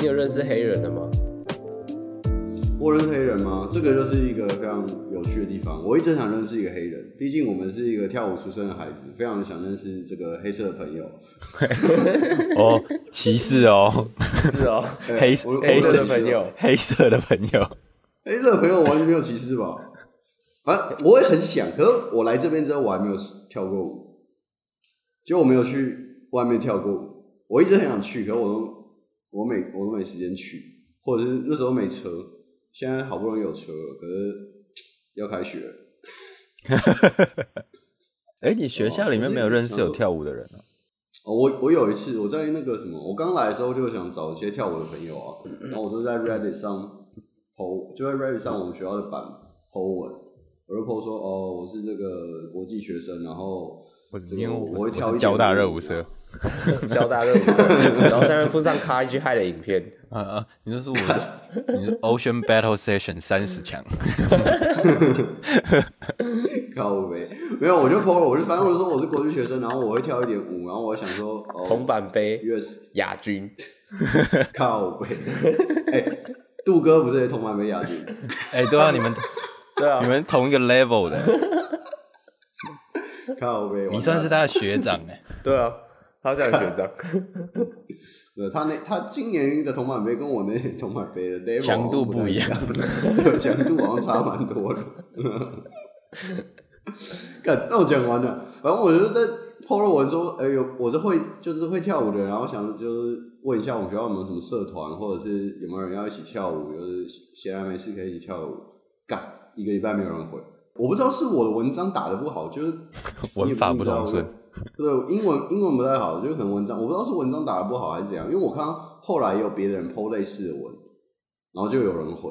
你有认识黑人的吗？我认识黑人吗？这个就是一个非常有趣的地方。我一直想认识一个黑人，毕竟我们是一个跳舞出身的孩子，非常想认识这个黑色的朋友。哦，歧视哦，是哦，黑黑色的朋友，黑色的朋友，黑色的朋友完全没有歧视吧？反正我也很想，可是我来这边之后我还没有跳过舞，就我没有去外面跳过舞。我一直很想去，可是我都我没我都没时间去，或者是那时候没车。现在好不容易有车了，可是要开学了。哎、欸，你学校里面没有认识有跳舞的人啊？哦，我我有一次我在那个什么，我刚来的时候就想找一些跳舞的朋友啊，然后我就在 Reddit 上 po，就在 Reddit 上我们学校的版 po 文，我就 po 说哦，我是这个国际学生，然后。因为我会跳交大热舞社，交大热舞社，然后下面附上 Karaji High 的影片。啊 啊！你说是我，你说 Ocean Battle Session 三十强。靠呗，没有，我就 po 了，我就反正我就说我是国际学生，然后我会跳一点舞，然后我想说铜板杯 US 亚军，靠呗。哎，杜哥不是也铜板杯亚军？哎，对啊，你们对啊，你们同一个 level 的。靠北，你算是他的学长哎，对啊，他叫学长。对，他那他今年的铜板杯跟我那铜板杯的 level 强度不一样，强度好像差蛮多的。干，那我讲完了，反正我就是在 po 了文说，哎、欸、呦，我是会就是会跳舞的人，然后想就是问一下我们学校有没有什么社团，或者是有没有人要一起跳舞，就是闲来没事可以一起跳舞。干，一个礼拜没有人回。我不知道是我的文章打的不好，就是 文法不通顺。对，英文英文不太好，就是可能文章我不知道是文章打的不好还是怎样。因为我看到后来也有别的人 po 类似的文，然后就有人回，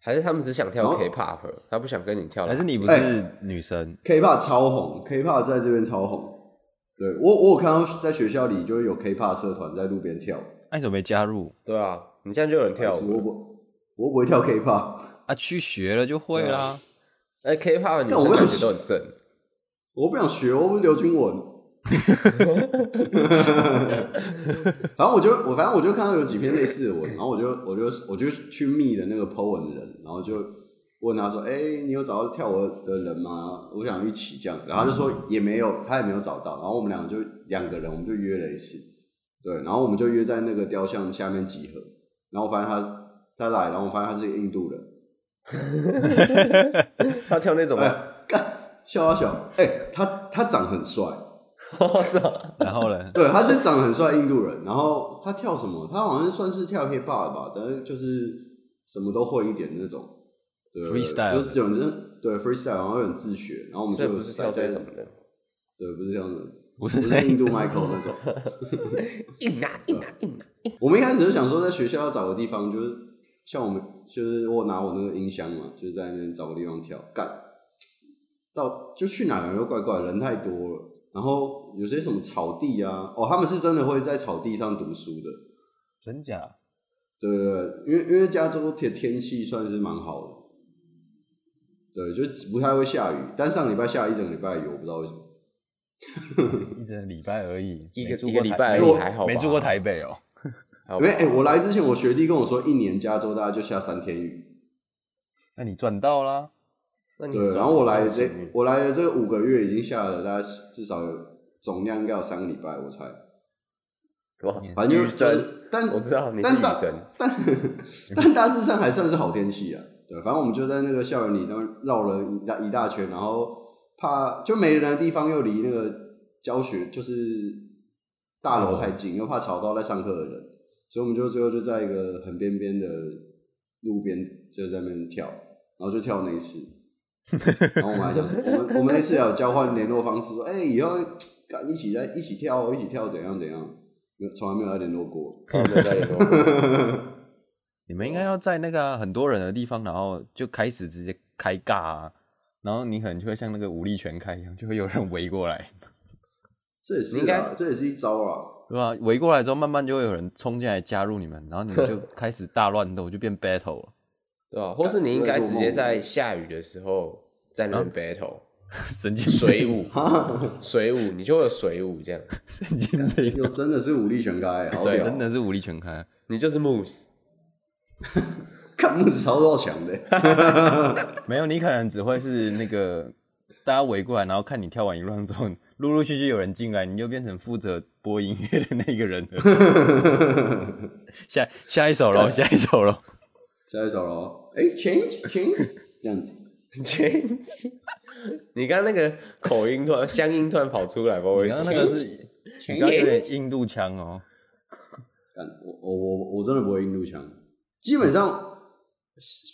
还是他们只想跳 K-pop，他不想跟你跳。还是你不是女生？欸，K-pop 超红，K-pop 在这边超红。对，我我有看到在学校里就是有 K-pop 社团在路边跳。那你怎么没加入？对啊，你现在就有人跳舞。我不会跳 K-pop 啊，去学了就会啦。哎，K-pop 女生感觉都很正。我不想学，我不是刘军文。反正我就我反正我就看到有几篇类似的文，然后我就我就我就去密的那个 po 文的人，然后就问他说：“哎、欸，你有找到跳舞的人吗？我想一起这样子。”然后他就说也没有，他也没有找到。然后我们两个就两个人，我们就约了一次。对，然后我们就约在那个雕像下面集合。然后我发现他。他来，然后我发现他是一个印度人，他跳那种，干笑啊笑，哎、欸，他他长很帅，是啊，然后呢？对，他是长很帅印度人，然后他跳什么？他好像算是跳 hip hop 吧，但是就是什么都会一点那种，对，freestyle，就这种对 freestyle，然后有点自学，然后我们就不是跳这什么的，对，不是这样子，不是，不是印度 Michael 那种，硬啊硬啊硬啊！我们一开始就想说，在学校要找个地方，就是。像我们就是我拿我那个音箱嘛，就是在那边找个地方跳，干到就去哪儿都怪怪，人太多了。然后有些什么草地啊，哦，他们是真的会在草地上读书的，真假？对对对，因为因为加州天天气算是蛮好的，对，就不太会下雨。但上礼拜下了一整个礼拜雨，我不知道为什么，一整个礼拜而已，一个一个礼拜而已还好，没住过台北哦。因为哎、欸，我来之前，我学弟跟我说，一年加州大概就下三天雨。那你赚到啦。对，然后我来这，我来了这五个月，已经下了大概至少有总量应该有三个礼拜，我猜。反正就是，但我知道你是但大但 但大致上还算是好天气啊。对，反正我们就在那个校园里，然后绕了一大一大圈，然后怕就没人的地方又离那个教学就是大楼太近，又怕吵到在上课的人。所以我们就最后就在一个很边边的路边，就在那边跳，然后就跳那一次，然后我们还想说，我们我们那次有交换联络方式，说，哎、欸，以后赶一起在一起跳，一起跳怎样怎样，没从来没有再联络过，从来没有再联络过。你们应该要在那个很多人的地方，然后就开始直接开尬啊，然后你可能就会像那个武力全开一样，就会有人围过来。这也是啊，这也是一招啊。对吧？围过来之后，慢慢就会有人冲进来加入你们，然后你们就 开始大乱斗，就变 battle 了，对吧？或是你应该直接在下雨的时候在那边 battle，神经水舞，水舞，你就会有水舞这样，神经病，又真的是武力全开，好屌，对真的是武力全开，你就是 Moose，看 Moose 超多强的，没有，你可能只会是那个大家围过来，然后看你跳完一 round 之后，陆陆续续有人进来，你就变成负责播音乐的那个人了。下下一首喽，下一首喽，下一首喽，哎，change change 这样子，change。你刚刚那个口音突然乡音突然跑出来，不好意思。刚刚那个是，你刚刚有点印度腔哦。我我我我真的不会印度腔，基本上，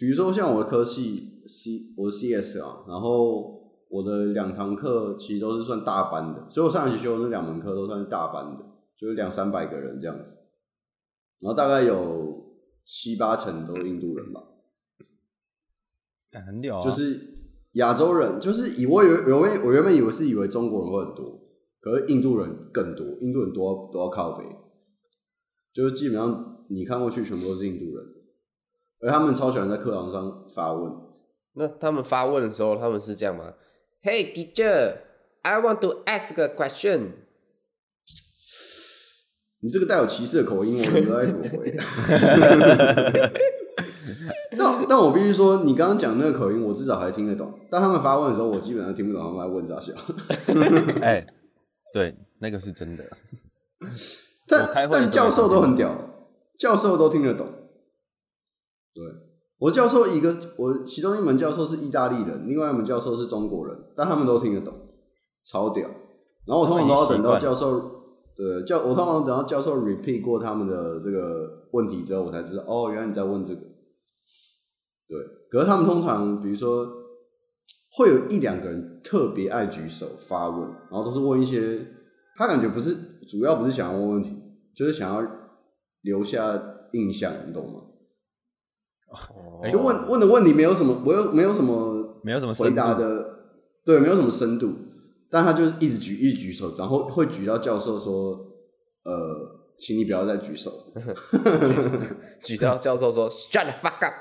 比如说像我的科系 C，我是 CS 啊，然后我的两堂课其实都是算大班的，所以我上学期修的那两门课都算是大班的，就是两三百个人这样子，然后大概有七八成都是印度人吧，很屌啊，就是。亚洲人就是以我以为原本我原本以为是以为中国人会很多，可是印度人更多，印度人多都要靠北，就是基本上你看过去全部都是印度人，而他们超喜欢在课堂上发问。那他们发问的时候，他们是这样吗？Hey teacher, I want to ask a question。你这个带有歧视的口音，我不知道该怎么回。但但我必须说，你刚刚讲那个口音，我至少还听得懂。但他们发问的时候，我基本上听不懂他们在问啥笑。哎、欸，对，那个是真的。但但教授都很屌，教授都听得懂。对，我教授一个，我其中一门教授是意大利人，另外一门教授是中国人，但他们都听得懂，超屌。然后我通常都要等到教授，对教我通常等到教授 repeat 过他们的这个问题之后，我才知道哦，原来你在问这个。对，可是他们通常，比如说，会有一两个人特别爱举手发问，然后都是问一些他感觉不是主要不是想要问问题，就是想要留下印象，你懂吗？哦，就问问的问题没有什么，我有没有什么，没有什么回答的，对，没有什么深度，但他就是一直举一直举手，然后会举到教授说，呃，请你不要再举手，举到教授说 shut the fuck up。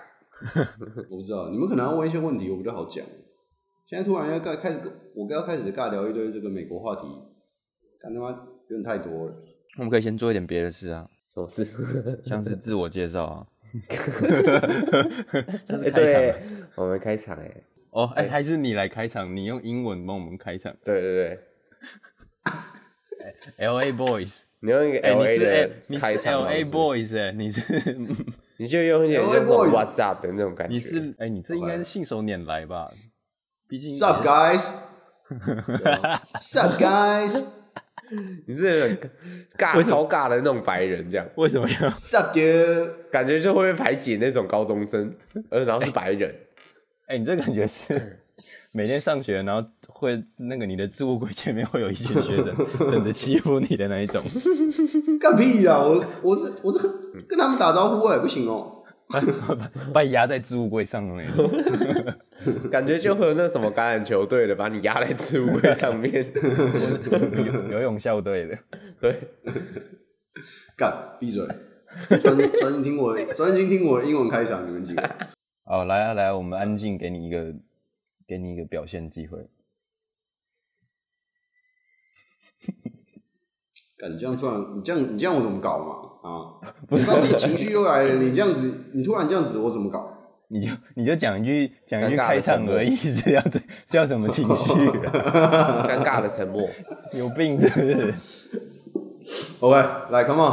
我不知道，你们可能要问一些问题，我比较好讲。现在突然要开开始，我刚要开始尬聊一堆这个美国话题，干他妈有点太多了。我们可以先做一点别的事啊，什么事？像是自我介绍啊。像是开场，我们开场哎。哦，哎，还是你来开场，你用英文帮我们开场。对对对。L A Boys，你用一个 L A 的开场，L A Boys 哎，你是，你就用一点那种 What's up 的那种感觉。你是，哎，你这应该是信手拈来吧？毕竟。Sup guys，Sup guys，你这很尬超尬的那种白人，这样为什么要？Sup dude，感觉就会被排挤那种高中生，呃，然后是白人。哎，你这感觉是。每天上学，然后会那个你的置物柜前面会有一群学生 等着欺负你的那一种，干屁啦！我我这我这跟他们打招呼哎，不行哦，把你压在置物柜上那种，感觉就会有那什么橄榄球队的把你压在置物柜上面，游泳校队的，对，干闭嘴，专专心听我专心听我的英文开场，你们几个？好，来啊来啊，我们安静给你一个。给你一个表现机会。干，你这样突然，你这样，你这样我怎么搞嘛？啊，不是，你情绪又来了，你这样子，你突然这样子，我怎么搞？你就你就讲一句，讲一句开场而已，是要怎是要什么情绪？尴尬的沉默，有病是不是？OK，来，Come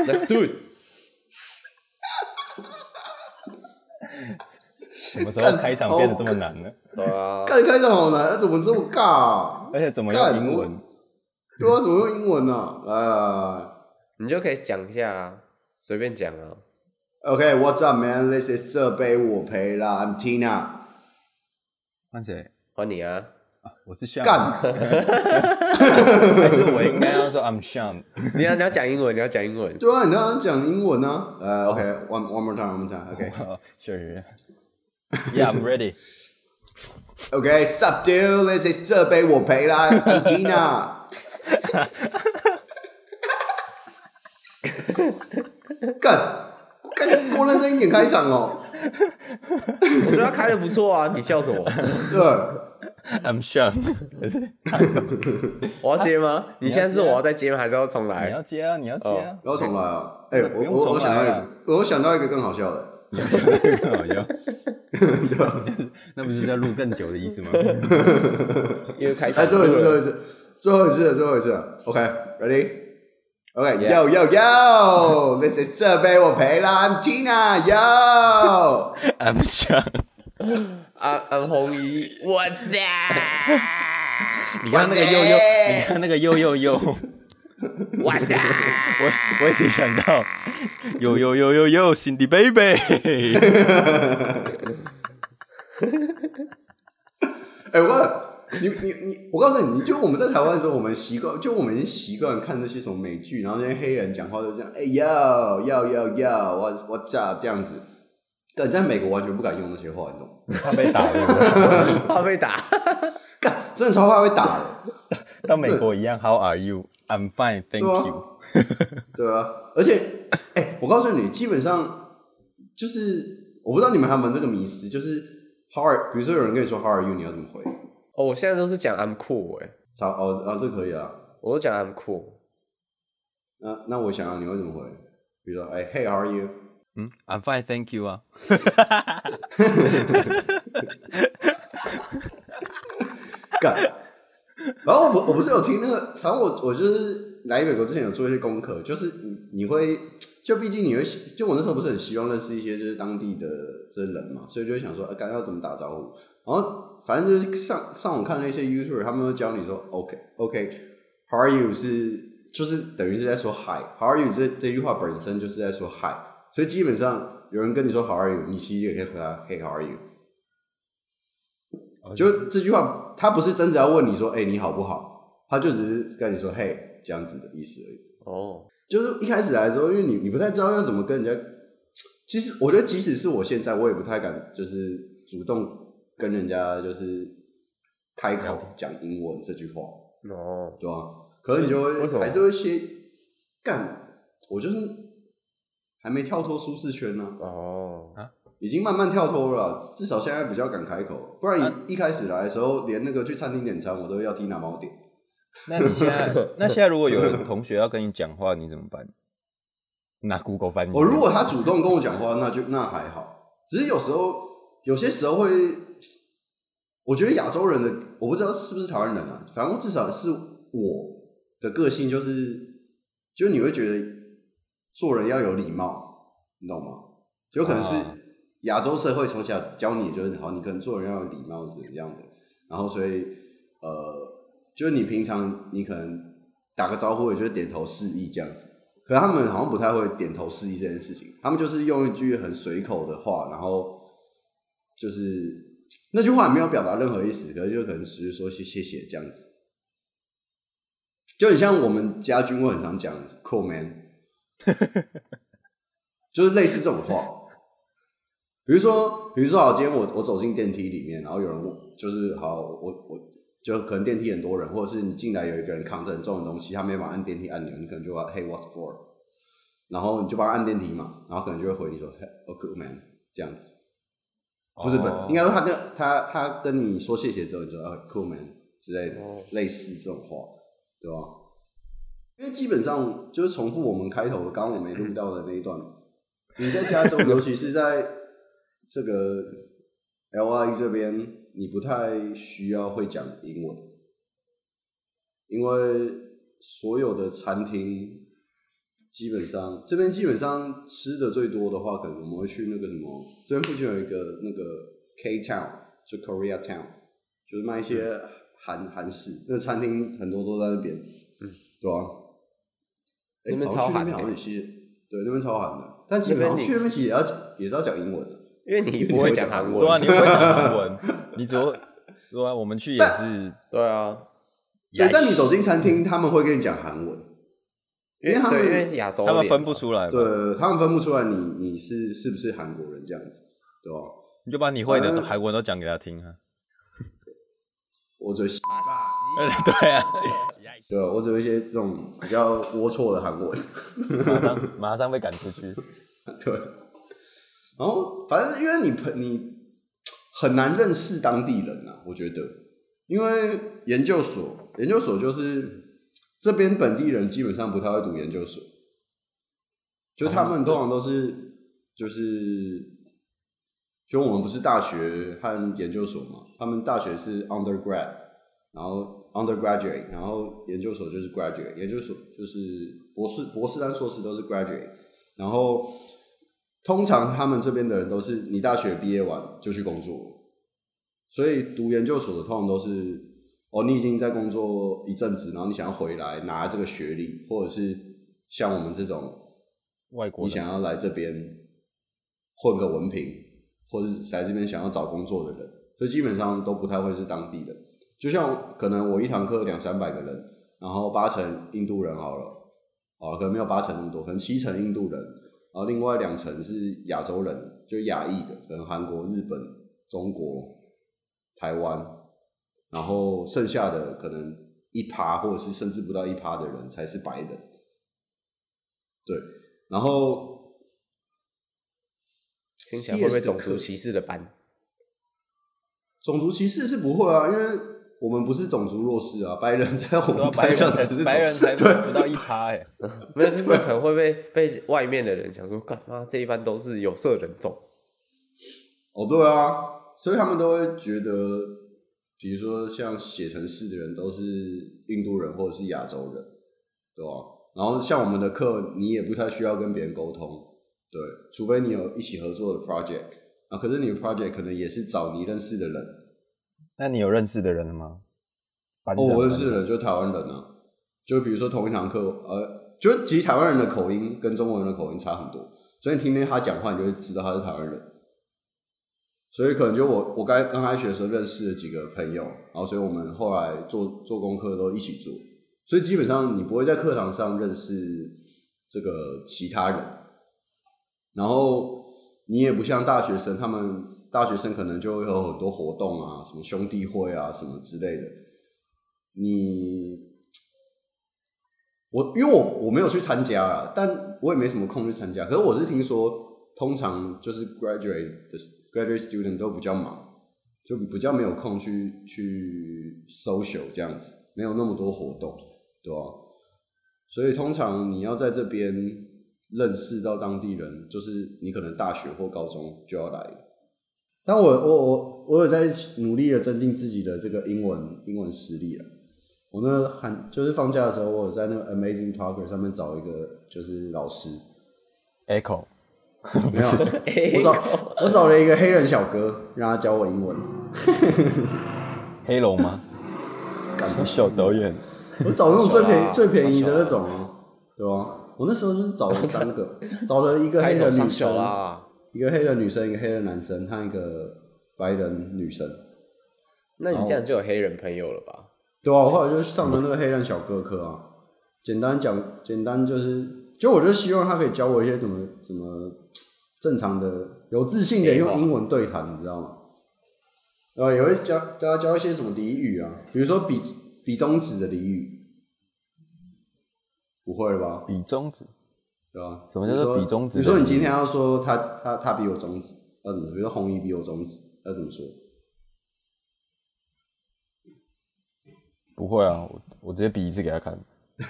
on，Let's do it。什么时候开场变得这么难呢？对啊，干开场好难，怎么这么尬啊？而且怎么用英文？对啊，怎么用英文呢？来来来，你就可以讲一下啊，随便讲啊。OK，What's up, man? This is 这杯我赔了，I'm Tina。换谁？换你啊！我是 Sean。干！还是我应该要说 I'm Sean？你要你要讲英文，你要讲英文。对啊，你要讲英文啊。呃，OK，one one more time, one more time. OK，sure sure。Yeah, I'm ready. Okay, sup, dude? This is 这杯我赔了，Tina。干，干，过认真一点开场哦。我觉得他开的不错啊，你笑什么？对，I'm Sean，我要接吗？你现在是我要再接吗？还是要重来你要？接啊，你要接啊，不要重来啊！哎、我我我想到一个，我想到一个更好笑的，你要想那个更好笑，那不是要录更久的意思吗？因为开哎，最后一次，最后一次，最后一次了，最后一次了。OK，ready？OK，Yeah. yo yo yo，this is 这杯我赔了，I'm Tina，yo。I'm Sean，安安红衣，What's that？你看那个又又，你看那个又又又，我 What's that？我我一直想到又又又又又，Cindy baby，哎、我你你你，我告诉你，你就我们在台湾的时候，我们习惯，就我们已经习惯看那些什么美剧，然后那些黑人讲话就这样，哎、yo yo yo yo，what what's up 这样子。但在美国完全不敢用那些话，你懂吗？他被打，怕被打。干，真的超怕被打的。到美国一样，How are you？I'm fine，Thank you。对啊，而且，哎、我告诉你，基本上就是我不知道你们还有没有这个迷思，就是 How are，比如说有人跟你说 How are you，你要怎么回？哦，我现在都是讲 I'm cool 哎，超哦啊，这可以啊。我都讲 I'm cool。那那我想要你会怎么回？比如说，哎、h e y how are you？嗯，I'm fine，Thank you 啊。干，然后我我不是有听那个，反正我我就是来美国之前有做一些功课，就是你你会就毕竟你会就我那时候不是很希望认识一些就是当地的这些人嘛，所以就会想说，啊，刚要怎么打招呼？然后反正就是上上网看那些 YouTuber，他们都教你说，OK OK，How are you 是就是等于是在说 Hi，How are you 这这句话本身就是在说 Hi，所以基本上有人跟你说 How are you，你其实也可以回答 Hey How are you。就这句话，他不是真的要问你说，哎、欸，你好不好？他就只是跟你说，嘿，这样子的意思而已。哦，就是一开始来的时候，因为你你不太知道要怎么跟人家，其实我觉得，即使是我现在，我也不太敢，就是主动跟人家就是开口讲英文这句话，哦，对吧？可能你就会为什么还是会先干，我就是还没跳脱舒适圈呢、啊。哦，已经慢慢跳脱了，至少现在比较敢开口，不然一、啊一开始来的时候，连那个去餐厅点餐，我都要 Tina 帮我点。那你现在，那现在如果有人同学要跟你讲话，你怎么办？拿 Google 翻译。我、哦、如果他主动跟我讲话，那就那还好。只是有时候，有些时候会，我觉得亚洲人的，我不知道是不是台湾人啊，反正至少是我的个性，就是，就你会觉得做人要有礼貌，你懂吗？有可能是。啊亚洲社会从小教你就是好，你可能做人要有礼貌是这样的，然后所以呃，就是你平常你可能打个招呼，也就是点头示意这样子。可是他们好像不太会点头示意这件事情，他们就是用一句很随口的话，然后就是那句话没有表达任何意思，可是就可能只是说谢谢谢这样子。就很像我们家军会很常讲 “cool man”，就是类似这种话。比如说，比如说，好，今天我我走进电梯里面，然后有人就是好，我我就可能电梯很多人，或者是你进来有一个人扛着很重的东西，他没办法按电梯按钮，你可能就要 Hey what's for？然后你就帮他按电梯嘛，然后可能就会回你说 Hey a good man 这样子，不是不是，应该说他跟他他跟你说谢谢之后，你就啊 cool man 之类的，类似这种话，对吧？因为基本上就是重复我们开头刚刚我没录到的那一段，你在加州，尤其是在。这个 LI 这边，你不太需要会讲英文，因为所有的餐厅基本上这边基本上吃的最多的话，可能我们会去那个什么，这边附近有一个那个 K Town，就 Korea Town，就是卖一些韩韩式，那个餐厅很多都在那边，嗯，对吧、啊？那边超韩的，好像其实对，那边超韩的，但基本上去那边其实也要也是要讲英文的。因为你不会讲韩文，对啊，你不会讲韩文，你只会对啊，我们去也是，对啊，对，但你走进餐厅，他们会跟你讲韩文，因为他们因为亚洲，他们分不出来，对，他们分不出来你你是是不是韩国人这样子，对吧？你就把你会的韩文都讲给他听啊，我只会，对啊，对，我只会一些这种比较龌龊的韩文，马上马上被赶出去，对。然后反正因为你朋你很难认识当地人啊，我觉得，因为研究所研究所就是这边本地人基本上不太会读研究所，就他们通常都是就是，就我们不是大学和研究所嘛，他们大学是 undergrad，然后 undergraduate，然后研究所就是 graduate，研究所就是博士博士跟硕士都是 graduate，然后。通常他们这边的人都是你大学毕业完就去工作，所以读研究所的通常都是哦，你已经在工作一阵子，然后你想要回来拿这个学历，或者是像我们这种外国，你想要来这边混个文凭，或者是来这边想要找工作的人，所以基本上都不太会是当地人。就像可能我一堂课两三百个人，然后八成印度人好了，哦，可能没有八成那么多，可能七成印度人。然后另外两成是亚洲人，就亚裔的，可能韩国、日本、中国、台湾，然后剩下的可能一趴或者是甚至不到一趴的人才是白人。对，然后听起来会不会种族歧视的班？种族歧视是不会啊，因为。我们不是种族弱势啊，白人在我们班上才是白人才 不到一趴哎，没有，就是可能会被被外面的人想说，干嘛这一般都是有色人种。哦，对啊，所以他们都会觉得，比如说像写程式的人都是印度人或者是亚洲人，对吧？然后像我们的课，你也不太需要跟别人沟通，对，除非你有一起合作的 project 啊，可是你的 project 可能也是找你认识的人。那你有认识的人了吗？哦，我认识的人就台湾人啊，就比如说同一堂课，呃，就其实台湾人的口音跟中国人的口音差很多，所以你听听他讲话，你就会知道他是台湾人。所以可能就我我刚刚开学的时候认识了几个朋友，然后所以我们后来做做功课都一起做，所以基本上你不会在课堂上认识这个其他人，然后你也不像大学生他们。大学生可能就会有很多活动啊，什么兄弟会啊，什么之类的。你我因为我我没有去参加啊，但我也没什么空去参加。可是我是听说，通常就是 graduate 的 graduate student 都比较忙，就比较没有空去去 social 这样子，没有那么多活动，对吧？所以通常你要在这边认识到当地人，就是你可能大学或高中就要来。但我我我我有在努力的增进自己的这个英文英文实力啊。我那寒就是放假的时候，我有在那个 Amazing Talker 上面找一个就是老师，Echo，没有，我找我找了一个黑人小哥，让他教我英文。黑龙吗？小导演，我找那种最便宜最便宜的那种啊，对吧？我那时候就是找了三个，找了一个黑人女生一个黑人女生，一个黑人男生，和一个白人女生。那你这样就有黑人朋友了吧？对啊，我后来就上了那个黑人小哥课啊。简单讲，简单就是，就我就希望他可以教我一些怎么怎么正常的、有自信的用英文对谈，你知道吗？呃，也会教教他教一些什么俚语啊，比如说比比中指的俚语，不会吧？比中指。对吧？什么叫做比中指？比如说你今天要说他他他比我中指，要怎么说？比如说红衣比我中指，要怎么说？不会啊，我我直接比一次给他看。对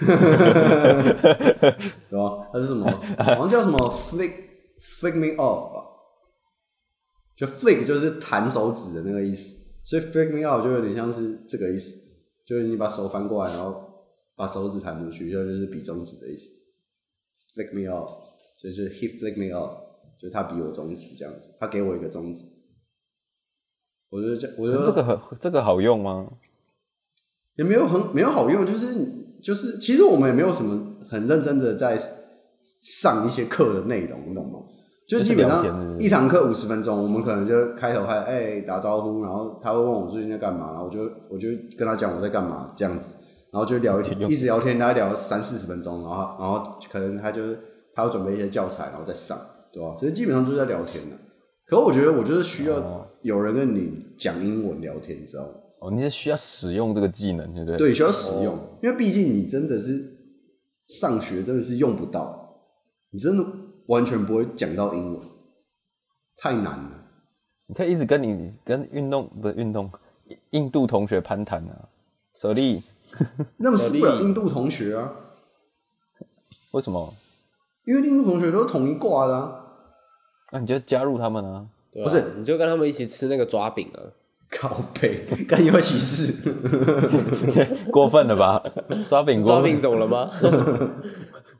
吧？他是什么？好像叫什么 flick flick me off 吧？就 flick 就是弹手指的那个意思，所以 flick me off 就有点像是这个意思，就是你把手翻过来，然后把手指弹出去，就就是比中指的意思。Flick me off，所以就是 he flick me off，就是他比我中指这样子，他给我一个中指。我觉得这，我觉得这个很这个好用吗？也没有很没有好用，就是就是，其实我们也没有什么很认真的在上一些课的内容，你懂吗？就基本上一堂课五十分钟，我们可能就开头还哎、欸、打招呼，然后他会问我最近在干嘛，然后我就我就跟他讲我在干嘛这样子。然后就聊一天，一直聊天，大概聊三四十分钟，然后，然后可能他就是他要准备一些教材，然后再上，对吧？所以基本上就是在聊天的。可是我觉得，我就是需要有人跟你讲英文聊天，你知道吗？哦，你是需要使用这个技能，对不对？对，需要使用，因为毕竟你真的是上学真的是用不到，你真的完全不会讲到英文。太难了。你可以一直跟你跟运动不是运动，印度同学攀谈啊，舍利。那么死不了印度同学啊？为什么？因为印度同学都是同一挂的啊。那、啊、你就加入他们啊？不是，你就跟他们一起吃那个抓饼啊。靠背，干有歧视，过分了吧？抓饼，抓饼走了吗？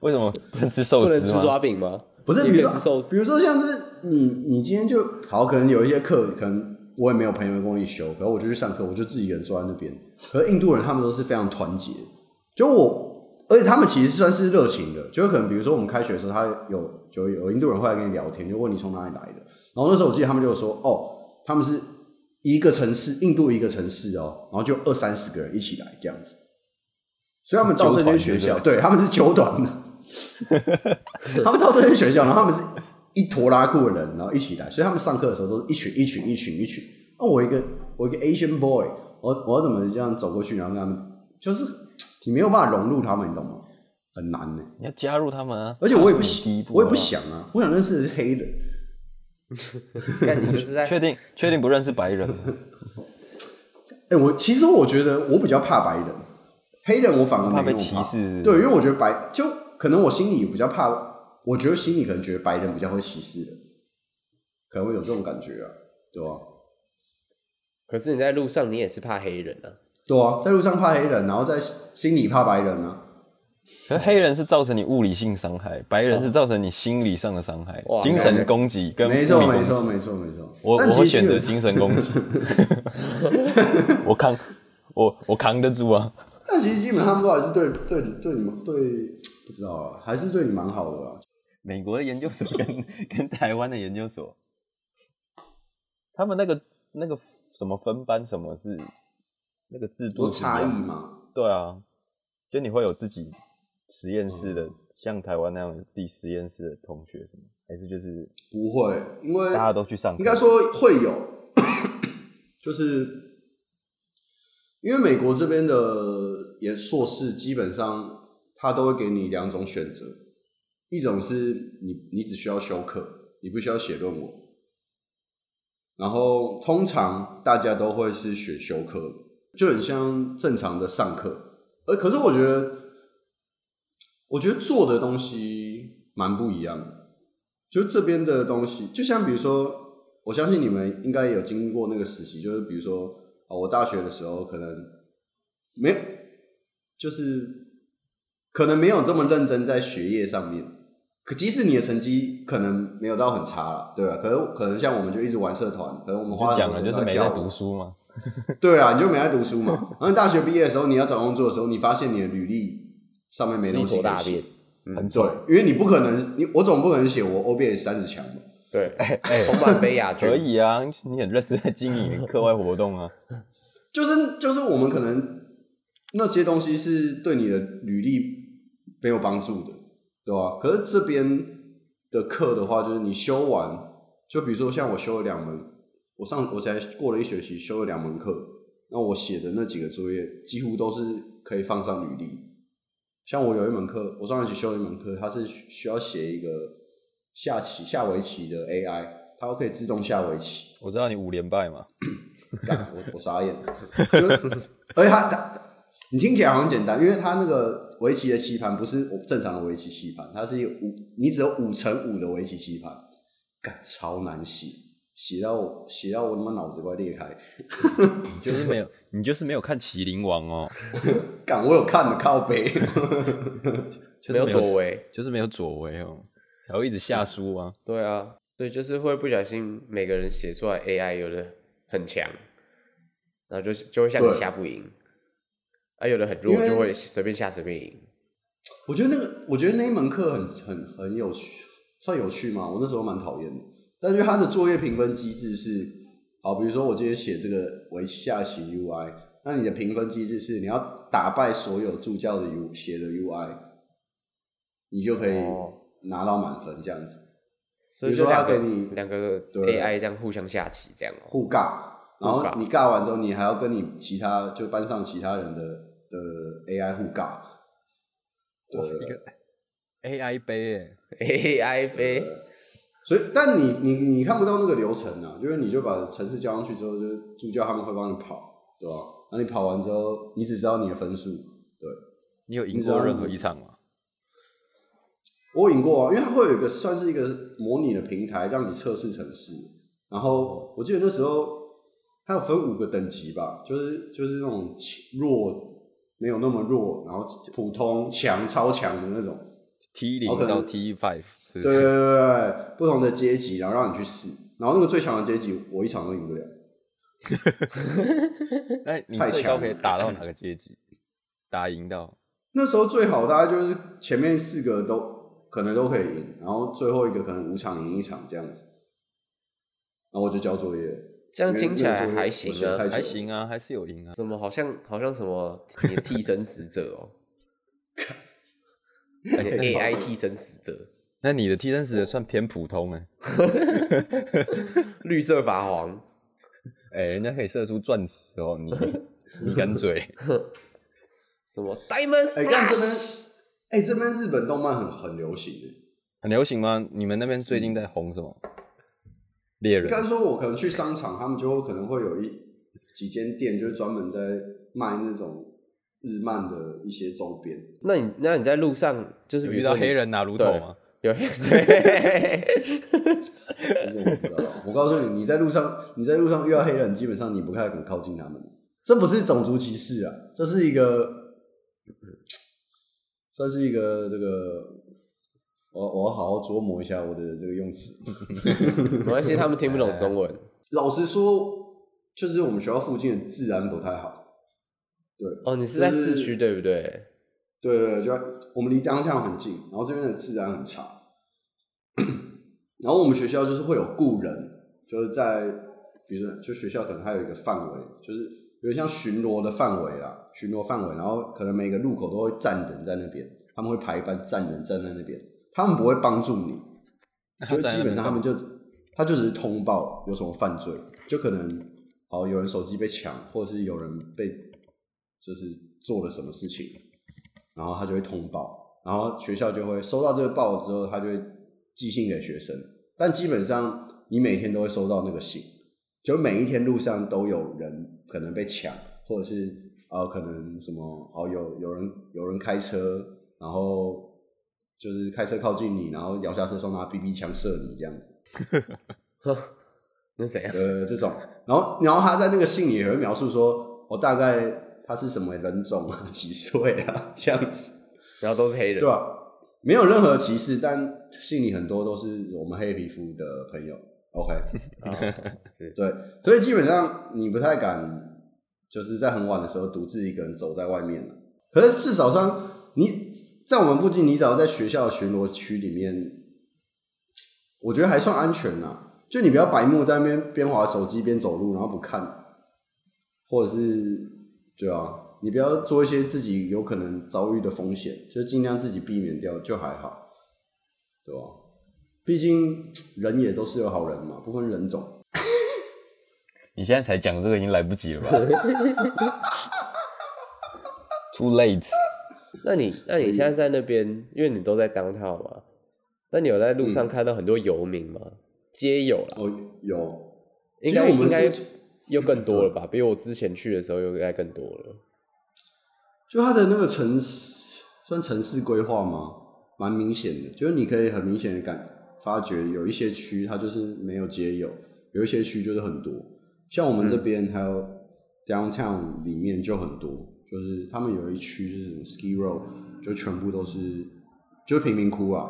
为什么不能吃寿司？不能吃抓饼吗？不是，比如说，比如说像是你，你今天就好，可能有一些课，可能我也没有朋友跟我一起修，然后我就去上课，我就自己一个人坐在那边。可是印度人他们都是非常团结，就我，而且他们其实算是热情的，就可能比如说我们开学的时候，他有就有印度人会来跟你聊天，就问你从哪里来的。然后那时候我记得他们就说，哦，他们是。一个城市，印度一个城市哦，然后就二三十个人一起来这样子，所以他们到这间学校，对，他们是九团的，他们到这间学校，然后他们是一坨拉库的人，然后一起来，所以他们上课的时候都是一群一群一群一群。哦，我一个我一个 Asian boy，我我要怎么这样走过去，然后跟他们，就是你没有办法融入他们，你懂吗？很难呢。你要加入他们啊，而且我也不喜，我也不想啊，我想认识的是黑人。但你就是在确定确定不认识白人？哎、欸，我其实我觉得我比较怕白人，黑人我反而没那么怕。怕被歧视是是？对，因为我觉得白就可能我心里比较怕，我觉得心里可能觉得白人比较会歧视人，可能会有这种感觉啊，对吧？可是你在路上你也是怕黑人啊？对啊，在路上怕黑人，然后在心里怕白人啊。可是黑人是造成你物理性伤害，白人是造成你心理上的伤害，哇精神攻击跟没错没错没错没错。我我选择精神攻击，我扛我我扛得住啊。但其实基本上都还是对对对你们对不知道啊，还是对你蛮好的啦。美国的研究所跟 跟台湾的研究所，他们那个那个什么分班什么是那个制度差异吗？对啊，就你会有自己。实验室的，像台湾那样自己实验室的同学什么，还是就是不会，因为大家都去上。应该说会有，就是因为美国这边的研硕士基本上他都会给你两种选择，一种是你你只需要修课，你不需要写论文，然后通常大家都会是选修课，就很像正常的上课，而可是我觉得。我觉得做的东西蛮不一样的，就这边的东西，就像比如说，我相信你们应该也有经过那个时期，就是比如说，啊，我大学的时候可能没，就是可能没有这么认真在学业上面，可即使你的成绩可能没有到很差了，对吧？可能可能像我们就一直玩社团，可能我们花讲的就是没在读书嘛，对啊，你就没在读书嘛。然后大学毕业的时候，你要找工作的时候，你发现你的履历。上面没东西大便，很对，因为你不可能，你我总不可能写我 OBS 三十强嘛。对，哎哎，红满杯亚军可以啊，你很认真在经营课外活动啊。就是就是，我们可能那些东西是对你的履历没有帮助的，对吧？可是这边的课的话，就是你修完，就比如说像我修了两门，我上我才过了一学期修了两门课，那我写的那几个作业几乎都是可以放上履历。像我有一门课，我上学期修了一门课，它是需要写一个下棋下围棋的 AI，它可以自动下围棋。我知道你五连败嘛？我我傻眼。而且它它，你听起来好像简单，因为它那个围棋的棋盘不是正常的围棋棋盘，它是一个五，你只有五乘五的围棋棋盘，干超难写。写到我写到我他妈脑子快裂开，就是没有，你就是没有看《麒麟王》哦。干，我有看的靠背 就是，没有左围，就是没有左围哦，才会一直下输啊。对啊，对，就是会不小心每个人写出来 AI 有的很强，然后就就会像你下不赢，啊，有的很弱就会随便下随便赢。我觉得那个，我觉得那一门课很很很有趣，算有趣吗？我那时候蛮讨厌的。但是它的作业评分机制是，好，比如说我今天写这个围棋下棋 UI，那你的评分机制是你要打败所有助教的 U 写的 UI，你就可以拿到满分这样子。所以说他给你两个 AI 这样互相下棋这样互尬，然后你尬完之后，你还要跟你其他就班上其他人的的 AI 互尬。对，一个 AI 杯哎，AI 杯。所以，但你你你看不到那个流程啊，就是你就把城市交上去之后，就是助教他们会帮你跑，对吧？那你跑完之后，你只知道你的分数，对。你有赢过任何一场吗？我赢过啊，因为它会有一个算是一个模拟的平台，让你测试城市。然后我记得那时候它有分五个等级吧，就是就是那种弱，没有那么弱，然后普通、强、超强的那种。T 零到 T five，对对对对，不同的阶级，然后让你去试。然后那个最强的阶级，我一场都赢不了。那你最高可以打到哪个阶级？打赢到？那时候最好大家就是前面四个都可能都可以赢，然后最后一个可能五场赢一场这样子。然后我就交作业，这样听起来还行啊，还行啊，还是有赢啊。怎么好像好像什么你的替身使者哦？AI 替身使者，那你的替身使者算偏普通哎，绿色法皇，哎、欸，人家可以射出钻石哦，你 你敢嘴？什么 Diamond？哎，看这边，哎，这边日本动漫很很流行的，很流行吗？你们那边最近在红什么？猎人？刚说，我可能去商场，他们就可能会有一几间店，就是专门在卖那种。日漫的一些周边，那你那你在路上就是遇到黑人拿炉头吗？有黑 对，我知道。我告诉你，你在路上你在路上遇到黑人，基本上你不太敢靠近他们。这不是种族歧视啊，这是一个 算是一个这个，我我要好好琢磨一下我的这个用词。没关系，他们听不懂 中文。老实说，就是我们学校附近的治安不太好。对哦，你是在市区、就是、对不对？对对对，就我们离 downtown 很近，然后这边的治安很差。然后我们学校就是会有雇人，就是在比如说，就学校可能还有一个范围，就是有点像巡逻的范围啦，巡逻范围。然后可能每个路口都会站人在那边，他们会排一班站人站在那边，他们不会帮助你，就基本上他们就他就只是通报有什么犯罪，就可能哦有人手机被抢，或者是有人被。就是做了什么事情，然后他就会通报，然后学校就会收到这个报之后，他就会寄信给学生。但基本上你每天都会收到那个信，就每一天路上都有人可能被抢，或者是呃可能什么哦有有人有人开车，然后就是开车靠近你，然后摇下车窗拿 BB 枪射你这样子。那谁啊？呃，这种，然后然后他在那个信里也会描述说，我大概。他是什么人种啊？几岁啊？这样子，然后都是黑人，对吧？没有任何歧视，但信里很多都是我们黑皮肤的朋友。OK，是对，所以基本上你不太敢，就是在很晚的时候独自一个人走在外面了。可是至少上你在我们附近，你只要在学校的巡逻区里面，我觉得还算安全呐。就你不要白目在那边边滑手机边走路，然后不看，或者是。对啊，你不要做一些自己有可能遭遇的风险，就尽量自己避免掉，就还好，对吧？毕竟人也都是有好人嘛，不分人种。你现在才讲这个，已经来不及了吧？Too late。那你那你现在在那边，因为你都在 downtown 嘛，那你有在路上看到很多游民吗？街友啦，哦，有，应该应该。又更多了吧？比我之前去的时候又应该更多了。就它的那个城市，算城市规划吗？蛮明显的，就是你可以很明显的感发觉，有一些区它就是没有街友，有一些区就是很多。像我们这边还有 downtown 里面就很多，就是他们有一区就是什么 ski road，就全部都是就是贫民窟啊，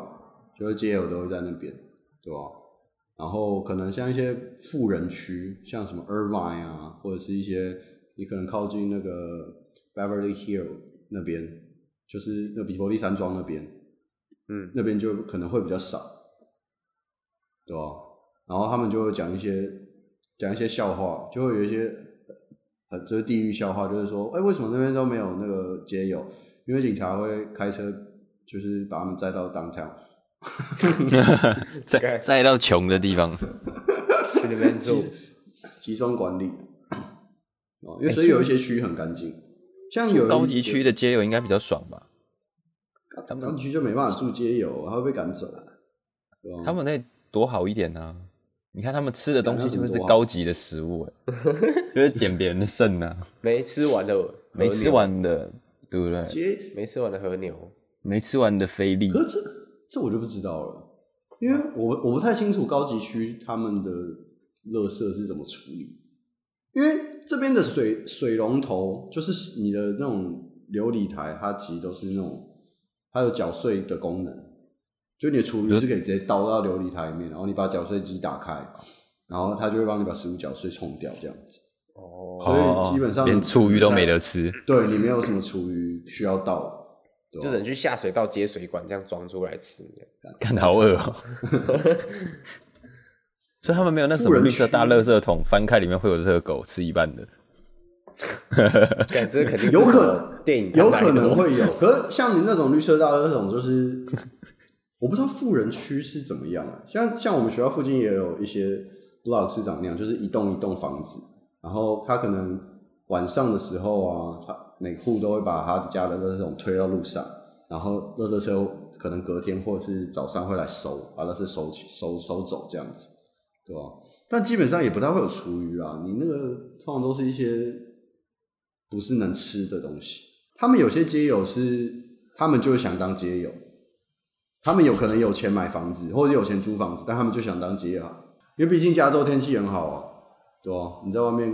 就是街友都会在那边，对吧？然后可能像一些富人区，像什么 Irvine 啊，或者是一些你可能靠近那个 Beverly Hill 那边，就是那比佛利山庄那边，嗯，那边就可能会比较少，对吧？然后他们就会讲一些讲一些笑话，就会有一些呃，就是地域笑话，就是说，哎，为什么那边都没有那个街友？因为警察会开车，就是把他们载到 downtown。再再到穷的地方，去那边住，集中管理。哦，因为所以有一些区很干净，像有高级区的街友应该比较爽吧？高级区就没办法住街友，他会被赶走。他们那多好一点啊！你看他们吃的东西就是高级的食物，哎，就是捡别人的肾呐，没吃完的，没吃完的，对不对？没吃完的和牛，没吃完的菲力。可这这我就不知道了，因为我我不太清楚高级区他们的垃圾是怎么处理，因为这边的水水龙头就是你的那种琉璃台，它其实都是那种它有搅碎的功能。就你的厨余是可以直接倒到琉璃台里面，然后你把搅碎机打开，然后它就会帮你把食物搅碎冲掉，这样子。哦，所以基本上连厨余都没得吃。对，你没有什么厨余需要倒，就只能去下水道接水管这样装出来吃。看好饿哦。所以他们没有那什么绿色大垃圾桶，翻开里面会有这个狗吃一半的。这肯定有可能，电影有可能会有。可是像你那种绿色大垃圾桶，就是。我不知道富人区是怎么样啊，像像我们学校附近也有一些 block 是长那样，就是一栋一栋房子，然后他可能晚上的时候啊，他每户都会把他家的垃圾桶推到路上，然后垃圾车可能隔天或者是早上会来收，把垃圾收起收收走这样子，对吧？但基本上也不太会有厨余啊，你那个通常都是一些不是能吃的东西。他们有些街友是，他们就是想当街友。他们有可能有钱买房子，或者有钱租房子，但他们就想当街啊，因为毕竟加州天气很好啊，对吧？你在外面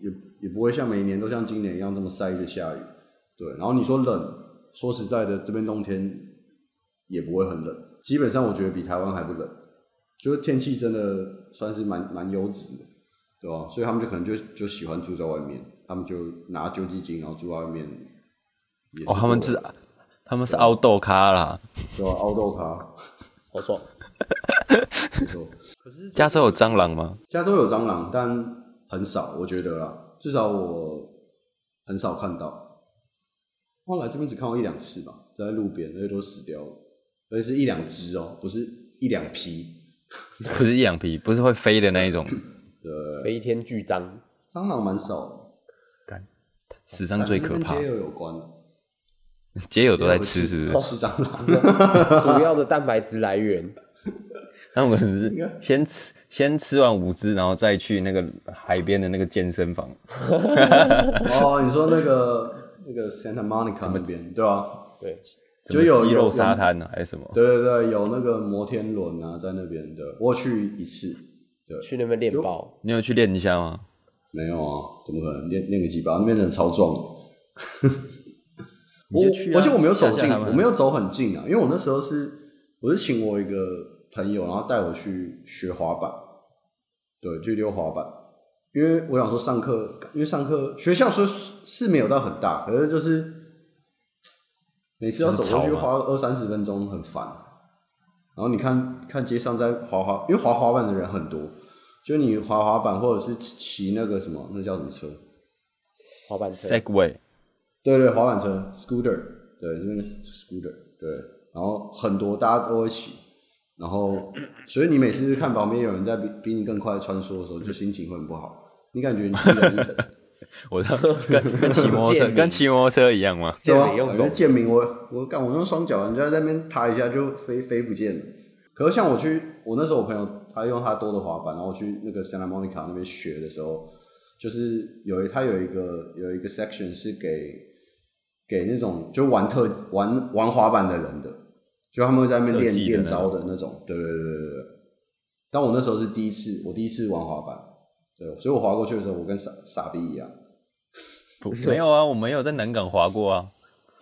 也也不会像每年都像今年一样这么晒着下雨，对。然后你说冷，说实在的，这边冬天也不会很冷，基本上我觉得比台湾还不冷，就是天气真的算是蛮蛮优质的，对吧？所以他们就可能就就喜欢住在外面，他们就拿救济金，然后住在外面。哦，他们是。他们是凹豆咖啦，对吧？凹豆咖，好爽。可是加州有蟑螂吗？加州有蟑螂，但很少，我觉得啦，至少我很少看到。我来这边只看过一两次吧，在路边，而且都死掉了，而且是一两只哦，不是一两批，不是一两批，不是会飞的那一种。对，飞天巨蟑，蟑螂蛮少。干，史上最可怕。跟街友有关。街友都在吃，是不是？吃蟑螂，主要的蛋白质来源。他们可能是先吃，先吃完五只，然后再去那个海边的那个健身房。哦，你说那个那个 Santa Monica 那边，对吧？对，就有肌肉沙滩呢，还是什么？对对对，有那个摩天轮啊，在那边的。我去一次，对，去那边练爆。你有去练一下吗？没有啊，怎么可能练练个几把？那边人超壮的。我、啊、而且我没有走近，我没有走很近啊，因为我那时候是我是请我一个朋友，然后带我去学滑板，对，去溜滑板。因为我想说上课，因为上课学校说是没有到很大，可是就是每次要走过去花二三十分钟很烦。然后你看看街上在滑滑，因为滑滑板的人很多，就你滑滑板或者是骑那个什么，那叫什么车？滑板车。Segway。对对，滑板车，scooter，对，这边是 scooter，对，然后很多大家都会骑，然后所以你每次看旁边有人在比比你更快穿梭的时候，就心情会很不好。你感觉你 我知道，跟跟 骑摩托车跟骑摩托车一样吗？对啊，反正剑明我我干我用双脚，人家在那边踏一下就飞飞不见了。可是像我去，我那时候我朋友他用他多的滑板，然后我去那个 Santa Monica 那边学的时候，就是有一他有一个有一个 section 是给。给那种就玩特玩玩滑板的人的，就他们会在那边练练招的那种，对对对对对。但我那时候是第一次，我第一次玩滑板，对，所以我滑过去的时候，我跟傻傻逼一样。不，没有啊，我没有在南港滑过啊。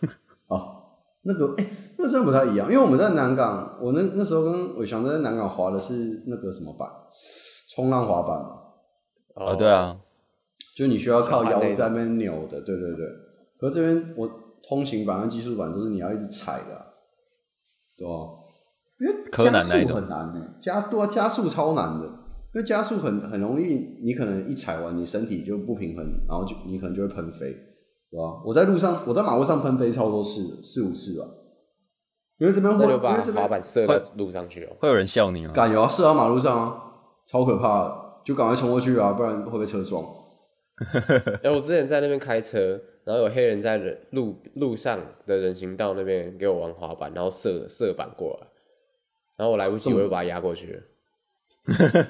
哦，那个哎、欸，那真的不太一样，因为我们在南港，我那那时候跟伟翔在南港滑的是那个什么板，冲浪滑板嘛。哦，对啊，就你需要靠腰在那边扭的，对对对。可是这边我通行板跟技术板都是你要一直踩的，啊，对吧？因为加速很难的，加多加速超难的，因为加速很很容易，你可能一踩完，你身体就不平衡，然后就你可能就会喷飞，对吧？我在路上，我在马路上喷飞超多次，四五次吧。因为这边会，就把滑板射到路上去了，会有人笑你吗？敢有啊，射到马路上啊，超可怕的，就赶快冲过去啊，不然会被车撞。哎，我之前在那边开车。然后有黑人在人路路上的人行道那边给我玩滑板，然后射射板过来。然后我来不及，我就把他压过去了。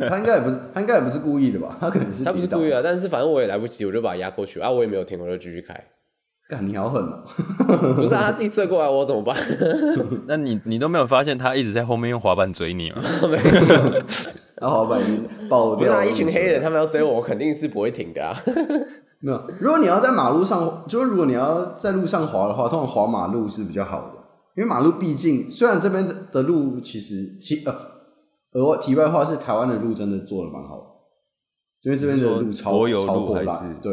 他应该也不是，他应该也不是故意的吧？他可能是他不是故意啊，但是反正我也来不及，我就把他压过去啊，我也没有停，我就继续开。干你好狠哦！不是啊，他自己射过来，我怎么办？那你你都没有发现他一直在后面用滑板追你吗？没有，然后滑板已经爆掉。那一群黑人，他们要追我，我肯定是不会停的啊。没有，如果你要在马路上，就是如果你要在路上滑的话，通常滑马路是比较好的，因为马路毕竟虽然这边的路其实其呃，额外题外话是台湾的路真的做的蛮好的，因为这边的路超超破烂，对。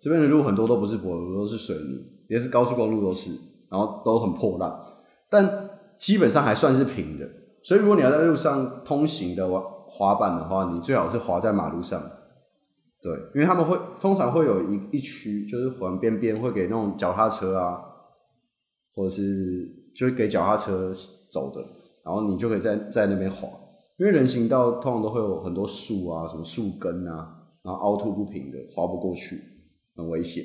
这边的路很多都不是柏油路，都是水泥，也是高速公路都是，然后都很破烂，但基本上还算是平的。所以如果你要在路上通行的滑滑板的话，你最好是滑在马路上，对，因为他们会通常会有一一区，就是环边边会给那种脚踏车啊，或者是就是给脚踏车走的，然后你就可以在在那边滑，因为人行道通常都会有很多树啊，什么树根啊，然后凹凸不平的，滑不过去。很危险，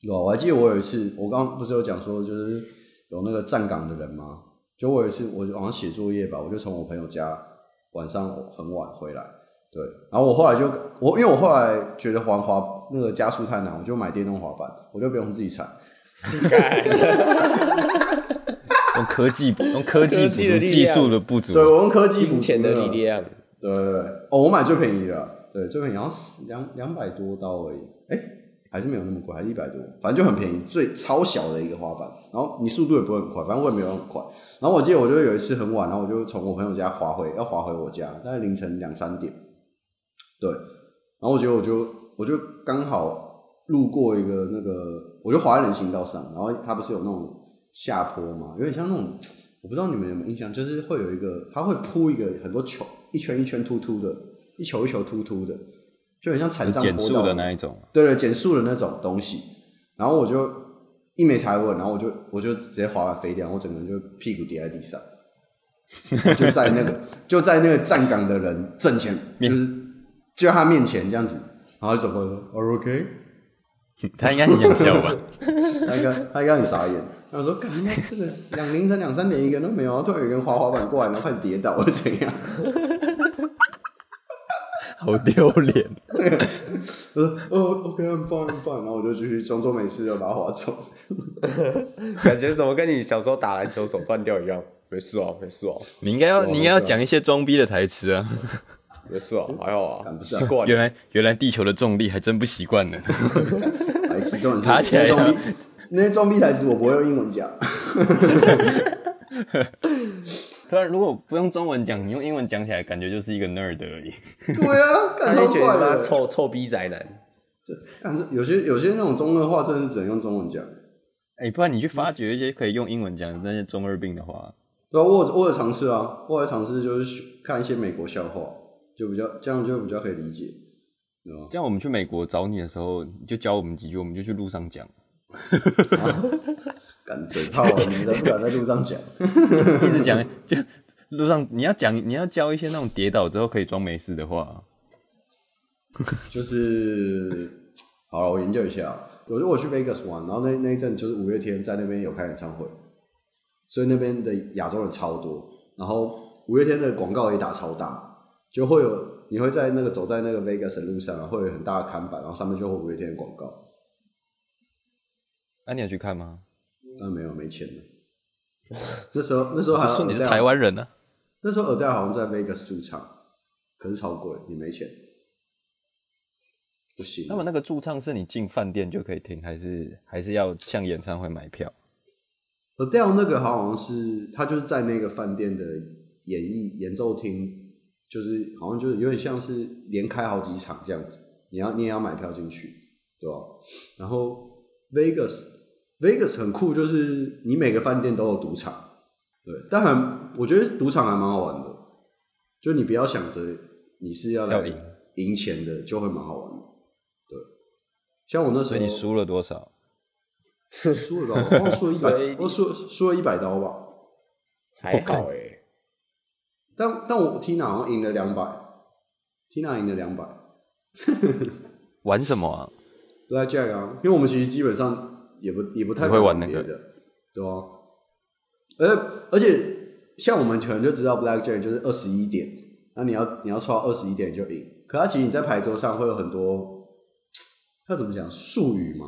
有我还记得我有一次，我刚刚不是有讲说，就是有那个站岗的人吗？就我有一次，我晚上写作业吧，我就从我朋友家晚上很晚回来，对，然后我后来就我因为我后来觉得滑滑那个加速太难，我就买电动滑板，我就不用自己踩，用科技补用科技补足技术的不足，对，我用科技补钱的力量，对对对，哦，我买最便宜的。对，这边好像两两百多刀而已，哎，还是没有那么贵，还是一百多，反正就很便宜，最超小的一个滑板，然后你速度也不会很快，反正我也没有很快。然后我记得我就有一次很晚，然后我就从我朋友家滑回，要滑回我家，大概凌晨两三点。对，然后我觉得我就我就刚好路过一个那个，我就滑在人行道上，然后它不是有那种下坡嘛？有点像那种，我不知道你们有没有印象，就是会有一个，它会铺一个很多球，一圈一圈凸凸的。一球一球突突的，就很像残障坡道的那一种。对对，减速的那种东西。然后我就一没踩稳，然后我就我就直接滑板飞掉，我整个人就屁股跌在地上，就在那个 就在那个站岗的人正前，就是就在他面前这样子，然后就走过来说：“Are you okay？” 他应该很想笑吧？他应该他应该很傻眼。他说：“干嘛这个两凌晨两三点一个人都没有，突然有人滑滑板过来，然后开始跌倒，或者怎样？”好丢脸！我 说哦，OK，I'm fine，I'm fine，然后我就继续装作没事，就把它划走。感觉怎么跟你小时候打篮球手断掉一样？没事哦，没事哦。你应该要，你应该要讲一些装逼的台词啊。没事哦，还好啊，习惯。原来，原来地球的重力还真不习惯呢。台词重点是爬起来。那些装逼台词我不会用英文讲。突然，如果不用中文讲，你用英文讲起来，感觉就是一个 nerd 而已。对啊，感觉觉得臭臭逼宅男。但是有些有些那种中二话，真的是只能用中文讲。哎、欸，不然你去发掘一些可以用英文讲的那些中二病的话。对啊，我我有尝试啊，我有尝试就是看一些美国笑话，就比较这样就比较可以理解。这样我们去美国找你的时候，你就教我们几句，我们就去路上讲。敢嘴炮，你都不敢在路上讲，一直讲就路上你要讲，你要教一些那种跌倒之后可以装没事的话，就是好了，我研究一下。我如果去 Vegas 玩，然后那那一阵就是五月天在那边有开演唱会，所以那边的亚洲人超多，然后五月天的广告也打超大，就会有你会在那个走在那个 Vegas 的路上，会有很大的看板，然后上面就会五月天的广告。那、啊、你有去看吗？那、啊、没有，没钱了。那时候那时候还说你是台湾人呢、啊。那时候尔代好像在 Vegas 驻唱，可是超贵，你没钱，不行。那么那个驻唱是你进饭店就可以听，还是还是要像演唱会买票？尔代那个好像是他就是在那个饭店的演艺演奏厅，就是好像就是有点像是连开好几场这样子，你要你也要买票进去，对吧？然后 Vegas。Vegas 很酷，就是你每个饭店都有赌场，对，但很我觉得赌场还蛮好玩的，就你不要想着你是要来赢钱的，就会蛮好玩的，对。像我那时候，你输了多少？是输了多少？我输了一百，我输输了一百刀吧，还好哎、欸。但但我 Tina 好像赢了两百，Tina 赢了两百。玩什么啊？都在 Jack 啊，因为我们其实基本上。也不也不太会玩那个的，对吧？而而且像我们可能就知道 Blackjack 就是二十一点，那你要你要抽到二十一点就赢。可它其实你在牌桌上会有很多，它怎么讲术语吗？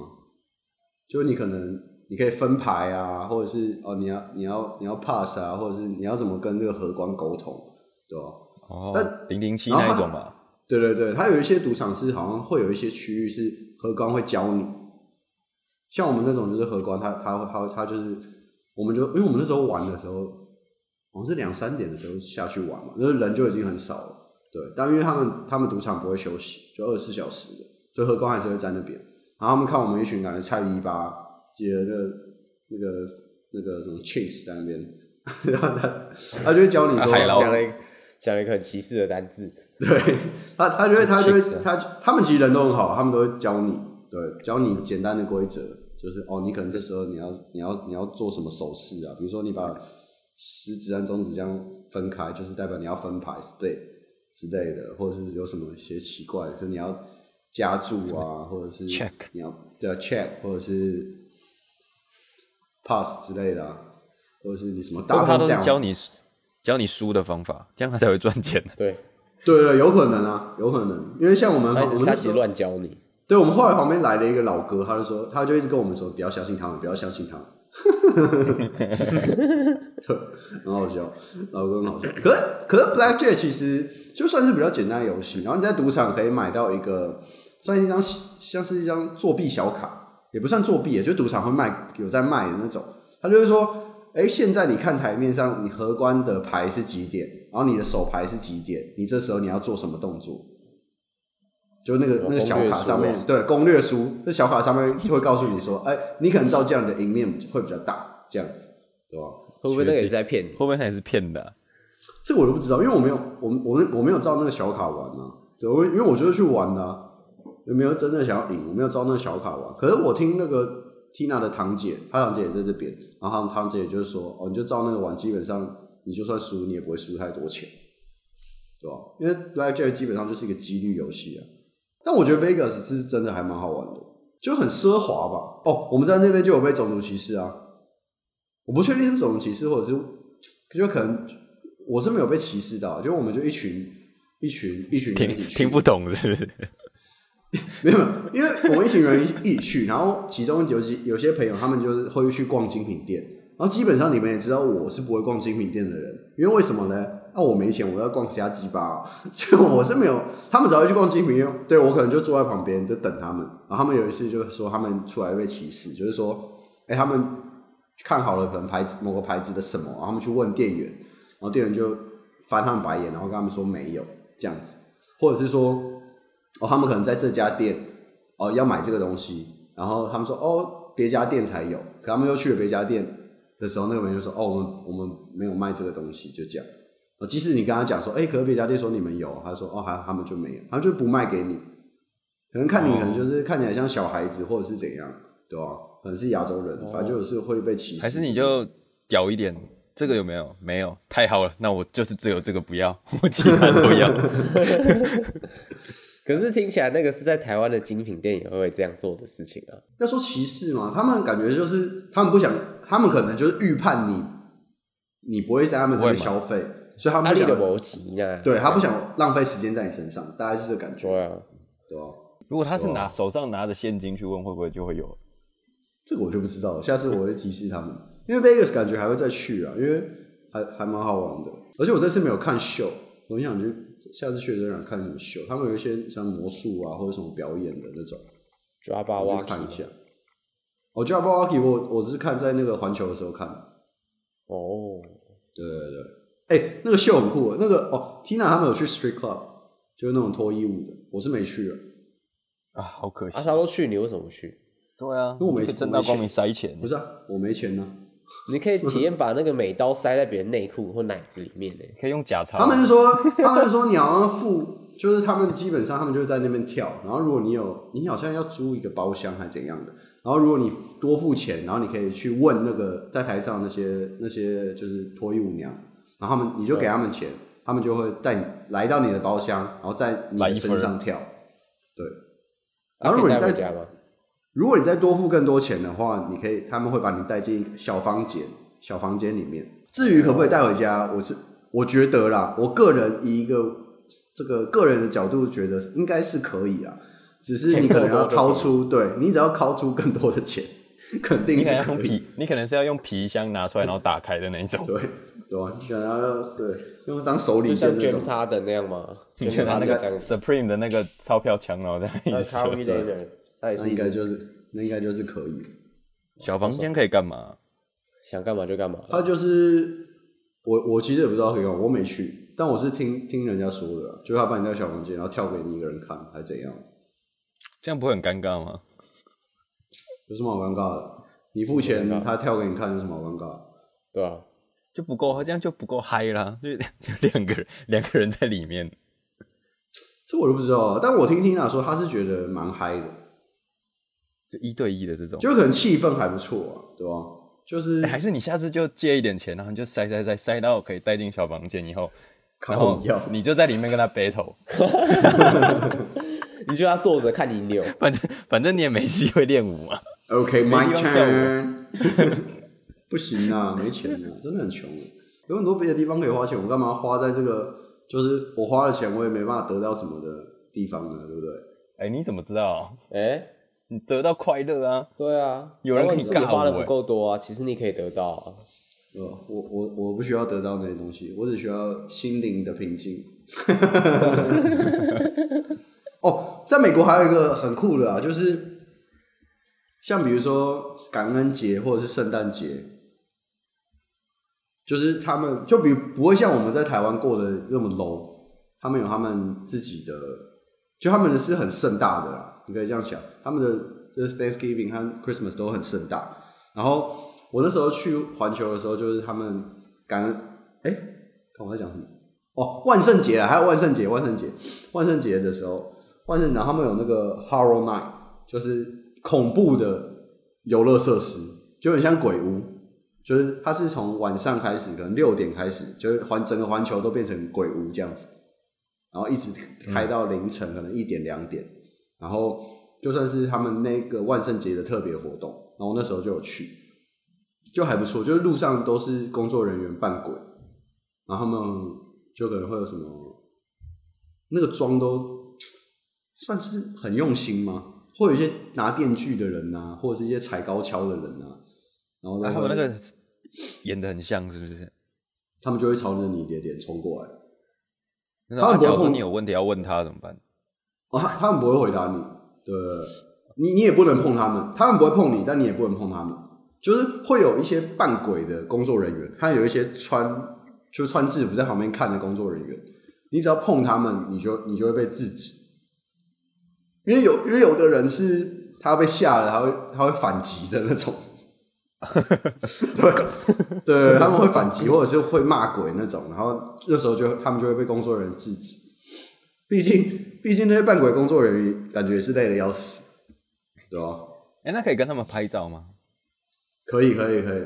就是你可能你可以分牌啊，或者是哦你要你要你要 pass 啊，或者是你要怎么跟这个荷官沟通，对吧？哦，但零零七那一种吧。对对对，它有一些赌场是好像会有一些区域是荷官会教你，像我们那种就是荷官他他他他就是，我们就因为我们那时候玩的时候，好像是两三点的时候下去玩嘛，那人就已经很少了。对，但因为他们他们赌场不会休息，就二十四小时的，所以荷官还是会在那边。然后他们看我们一群感觉菜逼吧，接了那个那个那个什么 chicks 在那边，然后他他就会教你说海捞。讲了一个很歧视的单字，对他，他觉得他就会他他们其实人都很好，他们都会教你，对，教你简单的规则，就是哦，你可能这时候你要你要你要做什么手势啊？比如说你把食指和中指这样分开，就是代表你要分牌 split 之类的，或者是有什么一些奇怪，就是你要加注啊，或者是 check 你要对 check 或者是 pass 之类的，啊，或者是你什么大都教你。教你输的方法，这样他才会赚钱。对，对对，有可能啊，有可能，因为像我们，我们他其实乱教你。对，我们后来旁边来了一个老哥，他就说，他就一直跟我们说，不要相信他们，不要相信他们。对，很好笑，老哥很好笑。可是，可是 Blackjack 其实就算是比较简单的游戏，然后你在赌场可以买到一个，算是一张像是一张作弊小卡，也不算作弊，就赌场会卖，有在卖的那种。他就是说。哎，现在你看台面上，你荷官的牌是几点？然后你的手牌是几点？你这时候你要做什么动作？就那个那个小卡上面，对，攻略书，那小卡上面就会告诉你说，哎，你可能照这样的赢面会比较大，这样子，对吧？会不会那个也是在骗你？会不会那也是骗的啊？这个我都不知道，因为我没有，我我我没有照那个小卡玩啊。对，我因为我就是去玩的啊，有没有真正想要赢？我没有照那个小卡玩。可是我听那个。Tina 的堂姐，她堂姐也在这边，然后堂姐也就是说，哦，你就照那个玩，基本上你就算输，你也不会输太多钱，对吧？因为 Blackjack 基本上就是一个几率游戏啊。但我觉得 Vegas 是真的还蛮好玩的，就很奢华吧。哦，我们在那边就有被种族歧视啊。我不确定是种族歧视，或者是就可能我是没有被歧视到，就我们就一群一群一群人一起，听听不懂是不是？没有，因为我们一群人一起去，然后其中有几有些朋友，他们就是会去逛精品店，然后基本上你们也知道，我是不会逛精品店的人，因为为什么呢？那、我没钱，我要逛其他鸡巴，就我是没有，他们只要去逛精品，对我可能就坐在旁边就等他们，然后他们有一次就说他们出来被歧视，就是说，哎，他们看好了可能牌子某个牌子的什么，然后他们去问店员，然后店员就翻他们白眼，然后跟他们说没有这样子，或者是说。哦，他们可能在这家店哦要买这个东西，然后他们说哦别家店才有，可他们又去了别家店的时候，那个人就说哦我们我们没有卖这个东西，就这样。哦，即使你跟他讲说，哎，可是别家店说你们有，他说哦还他们就没有，他就不卖给你。可能看你可能就是看起来像小孩子或者是怎样，对吧？可能是亚洲人，反正就是会被歧视。还是你就屌一点，这个有没有？没有，太好了，那我就是只有这个不要，我其他都要。可是听起来那个是在台湾的精品店也会这样做的事情啊。要说歧视嘛，他们感觉就是他们不想，他们可能就是预判你，你不会在他们这边消费，所以他们不想逻辑对，他不想浪费时间在你身上，大概是这个感觉。对啊，对啊。如果他是拿手上拿着现金去问，会不会就会有？这个我就不知道了，下次我会提示他们。因为 Vegas 感觉还会再去啊，因为还还蛮好玩的，而且我这次没有看秀，我很想去。下次去的人看什么秀？他们有一些像魔术啊，或者什么表演的那种，抓巴瓦看一下。哦，抓巴瓦基，我我只是看在那个环球的时候看。哦，对对对，哎、欸，那个秀很酷。那个哦，Tina 他们有去 Street Club，就是那种脱衣舞的，我是没去了。啊，好可惜。阿、啊、他都去，你为什么不去？对啊，因为我没正大光明塞钱。不是啊，我没钱呢、啊。你可以体验把那个美刀塞在别人内裤或奶子里面呢，可以用假钞。他们是说，他们是说你要付，就是他们基本上他们就在那边跳。然后如果你有，你好像要租一个包厢还是怎样的。然后如果你多付钱，然后你可以去问那个在台上那些那些就是脱衣舞娘，然后他们你就给他们钱，他们就会带你来到你的包厢，然后在你的身上跳。对。然后如果你在家吗？如果你再多付更多钱的话，你可以，他们会把你带进小房间，小房间里面，至于可不可以带回家，我是我觉得啦，我个人以一个这个个人的角度觉得应该是可以啊，只是你可能要掏出，对，你只要掏出更多的钱，肯定是可以。你可能用皮，你可能是要用皮箱拿出来然后打开的那种，对对啊，你可能要对用当手里像卷纱的那样吗？卷纱那个 Supreme 的那个钞票枪，然后在一直说，那应该就是那应该就是可以。小房间可以干嘛？想干嘛就干嘛。他就是我，我其实也不知道可以干嘛，我没去，但我是听听人家说的，就他把你带小房间，然后跳给你一个人看，还是怎样？这样不会很尴尬吗？有什么好尴尬的？你付钱，他跳给你看，有什么好尴尬？对啊，就不够，这样就不够嗨啦，就 就两个人，两个人在里面，这我都不知道，但我听听他说，他是觉得蛮嗨的。就一对一的这种，就可能气氛还不错啊，对吧？就是、欸、还是你下次就借一点钱，然后你就塞塞塞塞到可以带进小房间以后，然后你就在里面跟他 battle，你就要坐着看你扭，反正反正你也没机会练舞嘛。OK，my、okay, turn。不行啊，没钱啊，真的很穷。有很多别的地方可以花钱，我干嘛花在这个？就是我花了钱，我也没办法得到什么的地方呢，对不对？哎、欸，你怎么知道？哎、欸。你得到快乐啊？对啊，有人可以干，花的不够多啊，其实你可以得到啊。呃，我我我不需要得到那些东西，我只需要心灵的平静。哦，在美国还有一个很酷的啊，就是像比如说感恩节或者是圣诞节，就是他们就比不会像我们在台湾过得那么 low，他们有他们自己的，就他们的是很盛大的啦。你可以这样想，他们的就是 Thanksgiving 和 Christmas 都很盛大。然后我那时候去环球的时候，就是他们感恩，哎，看我在讲什么？哦，万圣节啊，还有万圣节，万圣节，万圣节的时候，万圣节，然后他们有那个 Horror Night，就是恐怖的游乐设施，就很像鬼屋，就是它是从晚上开始，可能六点开始，就是环整个环球都变成鬼屋这样子，然后一直开到凌晨，可能一点两点。然后就算是他们那个万圣节的特别活动，然后那时候就有去，就还不错。就是路上都是工作人员扮鬼，然后他们就可能会有什么，那个妆都 算是很用心吗？会有一些拿电锯的人啊，或者是一些踩高跷的人啊，然后他们那个演的很像，是不是？他们就会朝着你的脸冲过来。他们不会碰你有问题要问他怎么办？啊，他他们不会回答你，对，你你也不能碰他们，他们不会碰你，但你也不能碰他们。就是会有一些扮鬼的工作人员，还有一些穿就穿制服在旁边看的工作人员，你只要碰他们，你就你就会被制止。因为有因为有的人是他被吓了，他会他会反击的那种，对对，他们会反击或者是会骂鬼那种，然后那时候就他们就会被工作人员制止。毕竟，毕竟那些扮鬼工作人员感觉也是累的要死，对吧？哎，那可以跟他们拍照吗？可以，可以，可以。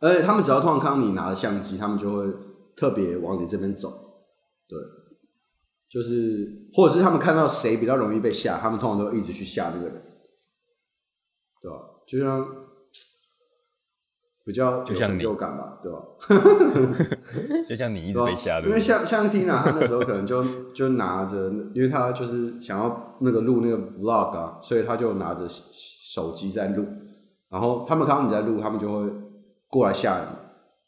而且他们只要通常看到你拿着相机，他们就会特别往你这边走。对，就是或者是他们看到谁比较容易被吓，他们通常都会一直去吓那个人，对吧？就像。比较有成就感吧，对吧？就像你一直被吓的，因为像像 Tina，他那时候可能就就拿着，因为他就是想要那个录那个 vlog 啊，所以他就拿着手机在录。然后他们看到你在录，他们就会过来吓你，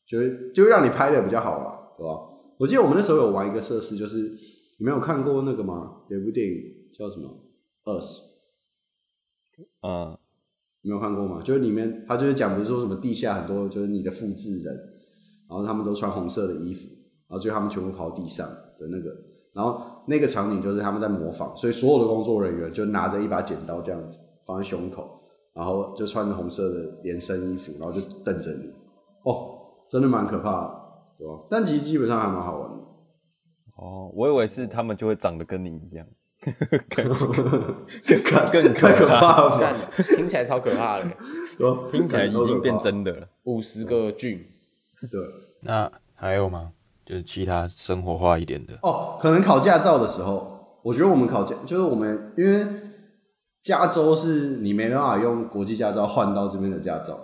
就就让你拍的比较好啦，对吧？我记得我们那时候有玩一个设施，就是你没有看过那个吗？有部电影叫什么？Us。嗯。没有看过吗？就是里面他就是讲，不是说什么地下很多就是你的复制人，然后他们都穿红色的衣服，然后最后他们全部跑地上的那个，然后那个场景就是他们在模仿，所以所有的工作人员就拿着一把剪刀这样子放在胸口，然后就穿着红色的连身衣服，然后就瞪着你，哦，真的蛮可怕的，对吧？但其实基本上还蛮好玩的。哦，我以为是他们就会长得跟你一样。更更更可怕了，听起来超可怕的，听起来已经变真的了。五十个菌，对。那还有吗？就是其他生活化一点的哦。可能考驾照的时候，我觉得我们考驾就是我们，因为加州是你没办法用国际驾照换到这边的驾照，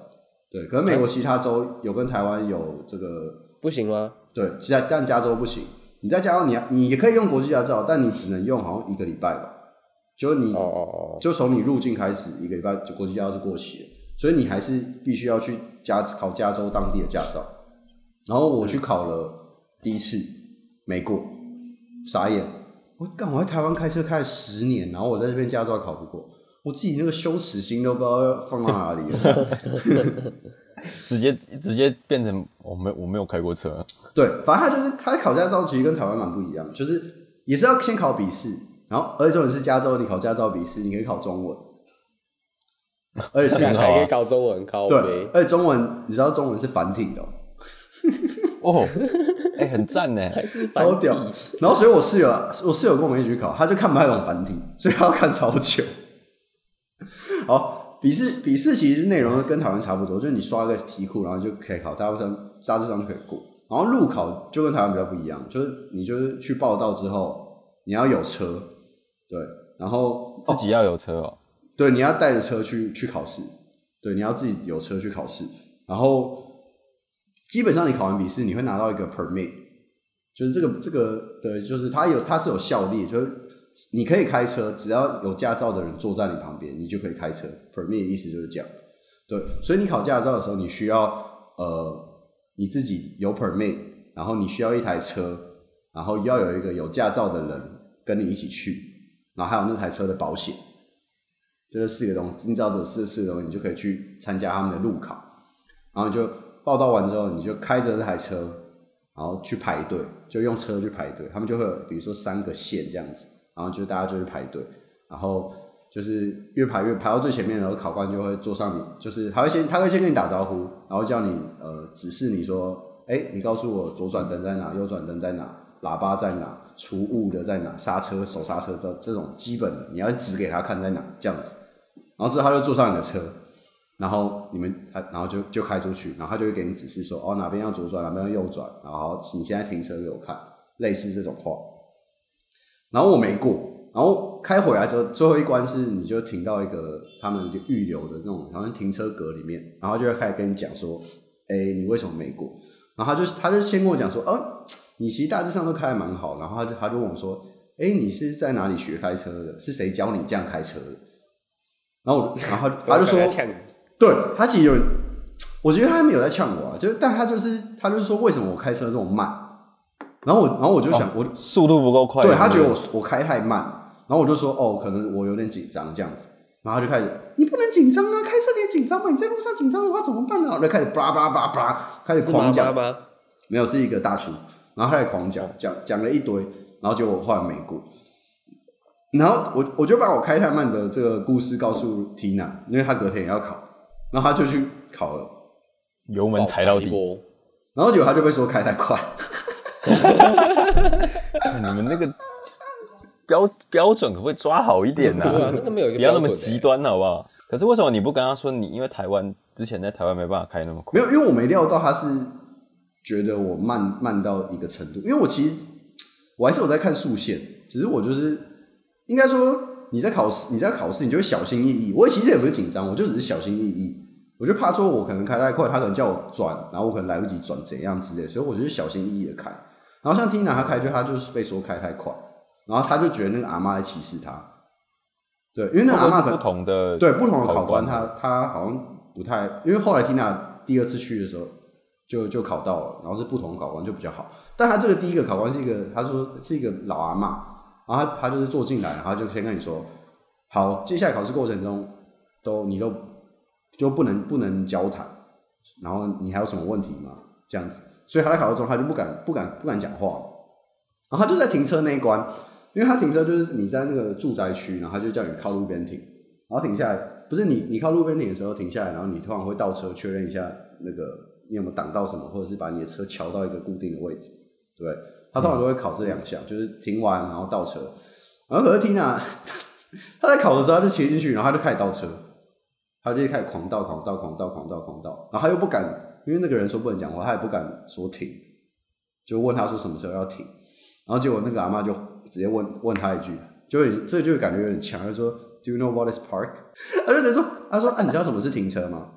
对，可能美国其他州有跟台湾有这个不行吗？对，其他但加州不行。你在加州你，你你也可以用国际驾照，但你只能用好像一个礼拜吧。就你，oh, oh, oh. 就从你入境开始一个礼拜，就国际驾照是过期的，所以你还是必须要去加考加州当地的驾照。然后我去考了第一次，没过，傻眼。我干，我在台湾开车开了十年，然后我在这边驾照考不过，我自己那个羞耻心都不知道要放到哪里了。直接直接变成我没我没有开过车。对，反正他就是他考驾照其实跟台湾蛮不一样，就是也是要先考笔试，然后而且重点是加州你考驾照笔试你可以考中文，而且是 还可以考中文考对，而且中文你知道中文是繁体的哦，哎、欸、很赞呢，超屌。然后所以我室友我室友跟我们一起去考，他就看不太懂繁体，所以他要看超久。好。笔试笔试其实内容跟台湾差不多，就是你刷个题库，然后就可以考，大部分大致上可以过。然后路考就跟台湾比较不一样，就是你就是去报到之后，你要有车，对，然后自己要有车哦，哦对，你要带着车去去考试，对，你要自己有车去考试。然后基本上你考完笔试，你会拿到一个 permit，就是这个这个的，就是它有它是有效力，就是。你可以开车，只要有驾照的人坐在你旁边，你就可以开车。Permit 意思就是这样，对。所以你考驾照的时候，你需要呃你自己有 Permit，然后你需要一台车，然后要有一个有驾照的人跟你一起去，然后还有那台车的保险，这、就是四个东西。你知道这四四个东西，你就可以去参加他们的路考。然后就报到完之后，你就开着那台车，然后去排队，就用车去排队。他们就会有比如说三个线这样子。然后就大家就去排队，然后就是越排越排到最前面，然后考官就会坐上你，就是他会先他会先跟你打招呼，然后叫你呃指示你说，哎，你告诉我左转灯在哪，右转灯在哪，喇叭在哪，除雾的在哪，刹车手刹车这这种基本的，你要指给他看在哪这样子，然后之后他就坐上你的车，然后你们他然后就就开出去，然后他就会给你指示说，哦哪边要左转，哪边要右转，然后你现在停车给我看，类似这种话。然后我没过，然后开回来之后，最后一关是你就停到一个他们预留的这种好像停车格里面，然后就会开始跟你讲说，哎，你为什么没过？然后他就他就先跟我讲说，哦，你其实大致上都开的蛮好，然后他就他就问我说，哎，你是在哪里学开车的？是谁教你这样开车的？然后然后他，他就说，对，他其实有，我觉得他没有在呛我啊，就是但他就是他就是说，为什么我开车这么慢？然后我，然后我就想，哦、我速度不够快，对，他觉得我我开太慢，然后我就说，哦，可能我有点紧张这样子，然后他就开始，你不能紧张啊，开车可以紧张嘛？你在路上紧张的话怎么办呢？然后就开始叭叭叭叭，开始狂讲，没有，是一个大叔，然后他开始狂讲，讲讲了一堆，然后结果我后来没过，然后我我就把我开太慢的这个故事告诉 Tina，因为他隔天也要考，然后他就去考了，油门踩到底，然后结果他就被说开太快。你们那个标标准可不可以抓好一点呢？啊？啊那个，没有一个不要那么极端，好不好？可是为什么你不跟他说你因为台湾之前在台湾没办法开那么快？没有，因为我没料到他是觉得我慢慢到一个程度。因为我其实我还是有在看速线，只是我就是应该说你在考试，你在考试，你就会小心翼翼。我其实也不是紧张，我就只是小心翼翼。我就怕说我可能开太快，他可能叫我转，然后我可能来不及转，怎样之类，所以我就是小心翼翼的开。然后像 Tina 他开就他就是被说开太快，然后他就觉得那个阿妈在歧视他。对，因为那个阿妈可能不同的对不同的考官他，他他好像不太，因为后来 Tina 第二次去的时候就就考到了，然后是不同的考官就比较好。但他这个第一个考官是一个，他说是一个老阿妈，然后他他就是坐进来，然后就先跟你说，好，接下来考试过程中都你都就不能不能交谈，然后你还有什么问题吗？这样子。所以他在考试中，他就不敢、不敢、不敢讲话。然后他就在停车那一关，因为他停车就是你在那个住宅区，然后他就叫你靠路边停，然后停下来，不是你你靠路边停的时候停下来，然后你突然会倒车确认一下那个你有没有挡到什么，或者是把你的车乔到一个固定的位置，对，他通常都会考这两项，就是停完然后倒车。然后可是 Tina 他在考的时候他就骑进去，然后他就开始倒车，他就开始狂倒、狂倒、狂倒、狂倒、狂倒，然后他又不敢。因为那个人说不能讲话，他也不敢说停，就问他说什么时候要停，然后结果那个阿妈就直接问问他一句，就这就感觉有点强，就说 Do you know what is park？他就直接说，他说啊，你知道什么是停车吗？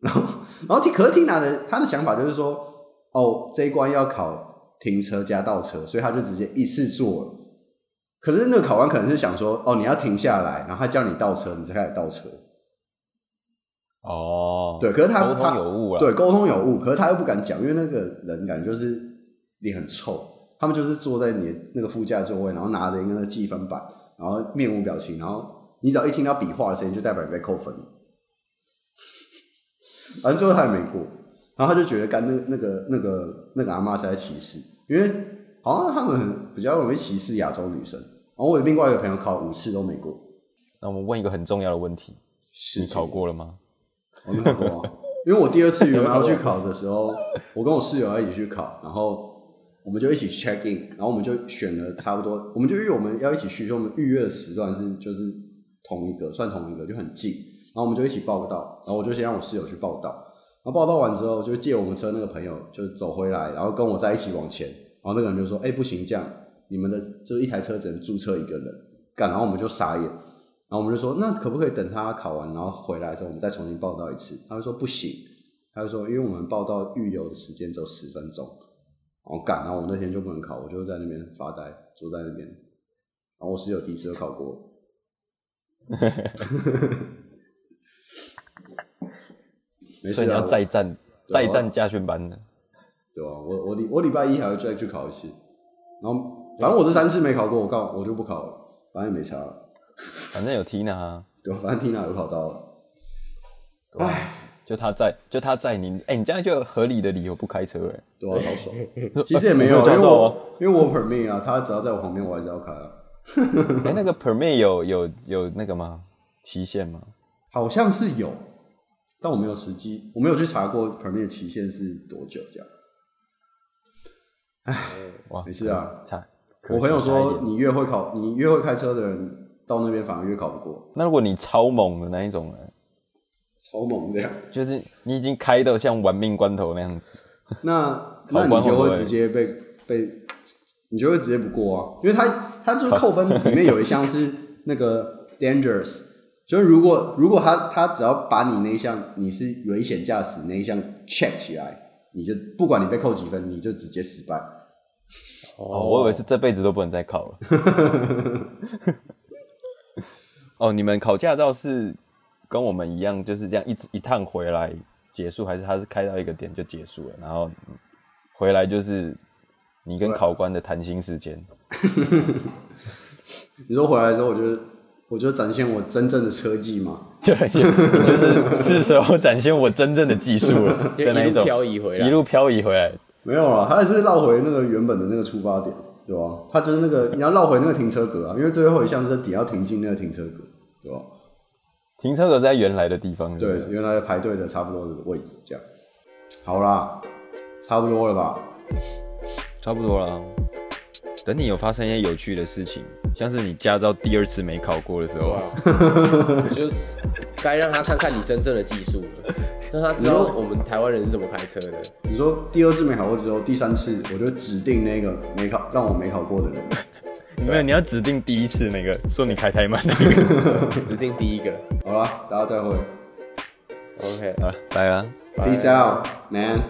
然后然后可是 Tina 的他的想法就是说，哦，这一关要考停车加倒车，所以他就直接一次做了。可是那个考官可能是想说，哦，你要停下来，然后他叫你倒车，你才开始倒车。哦，对，可是他沟通有误了，对，沟通有误，可是他又不敢讲，因为那个人感觉就是脸很臭。他们就是坐在你的那个副驾座位，然后拿着一个那个计分板，然后面无表情，然后你只要一听到比划的声音，就代表你被扣分。反正最后他也没过，然后他就觉得干那那个那个那个阿妈是在歧视，因为好像他们很比较容易歧视亚洲女生。然后我有另外一个朋友考五次都没过。那我们问一个很重要的问题：你考过了吗？我没考过啊，因为我第二次原来要去考的时候，我跟我室友要一起去考，然后。我们就一起 check in，然后我们就选了差不多，我们就因为我们要一起去，所以我们预约的时段是就是同一个，算同一个，就很近。然后我们就一起报个到，然后我就先让我室友去报到，然后报到完之后，就借我们车那个朋友就走回来，然后跟我在一起往前。然后那个人就说：“哎，不行，这样你们的就一台车只能注册一个人。”干，然后我们就傻眼，然后我们就说：“那可不可以等他考完，然后回来的时候我们再重新报到一次？”他就说：“不行。”他就说：“因为我们报到预留的时间只有十分钟。”我赶，然后我那天就不能考，我就在那边发呆，坐在那边。然后我室友第一次都考过，没事，你要再战，再战驾训班的，对吧？我我礼我礼拜一还要再去考一次，然后反正我这三次没考过，我告我就不考了，反正也没差了，反正有 Tina 啊，对，反正 Tina 有考到了，唉。就他在，就他在你，哎、欸，你这样就有合理的理由不开车哎，对啊，超爽。其实也没有，因为我因为我 permit 啊，他只要在我旁边，我还是要开啊。哎、欸，那个 permit 有有有那个吗？期限吗？好像是有，但我没有实际，我没有去查过 permit 的期限是多久这样。哎，哇，没事啊。差，我朋友说，你越会考，你越会开车的人，到那边反而越考不过。那如果你超猛的那一种呢？超猛这样，就是你已经开到像玩命关头那样子，那 那你就会直接被被，你就会直接不过啊，因为他他就是扣分里面有一项是那个 dangerous，就是如果如果他他只要把你那一项你是危险驾驶那一项 check 起来，你就不管你被扣几分，你就直接失败。哦，我以为是这辈子都不能再考了。哦，你们考驾照是？跟我们一样就是这样一直一趟回来结束，还是他是开到一个点就结束了，然后回来就是你跟考官的谈心时间。你说回来之后，我就我就展现我真正的车技嘛？对，就是是时候展现我真正的技术了，就一路漂移回来，一路漂移回来。没有啊，他还是绕回那个原本的那个出发点，对吧？他就是那个你要绕回那个停车格啊，因为最后一项是底要停进那个停车格，对吧？停车格在原来的地方是是？对，原来的排队的差不多的位置，这样。好啦，差不多了吧？差不多了。等你有发生一些有趣的事情，像是你驾照第二次没考过的时候，就是该让他看看你真正的技术了，让他知道我们台湾人是怎么开车的。你说第二次没考过之后，第三次我就指定那个没考让我没考过的人。没有，你要指定第一次那个说你开太慢那个，指定第一个。好了，大家再会。OK，好了，拜了。Peace out, man.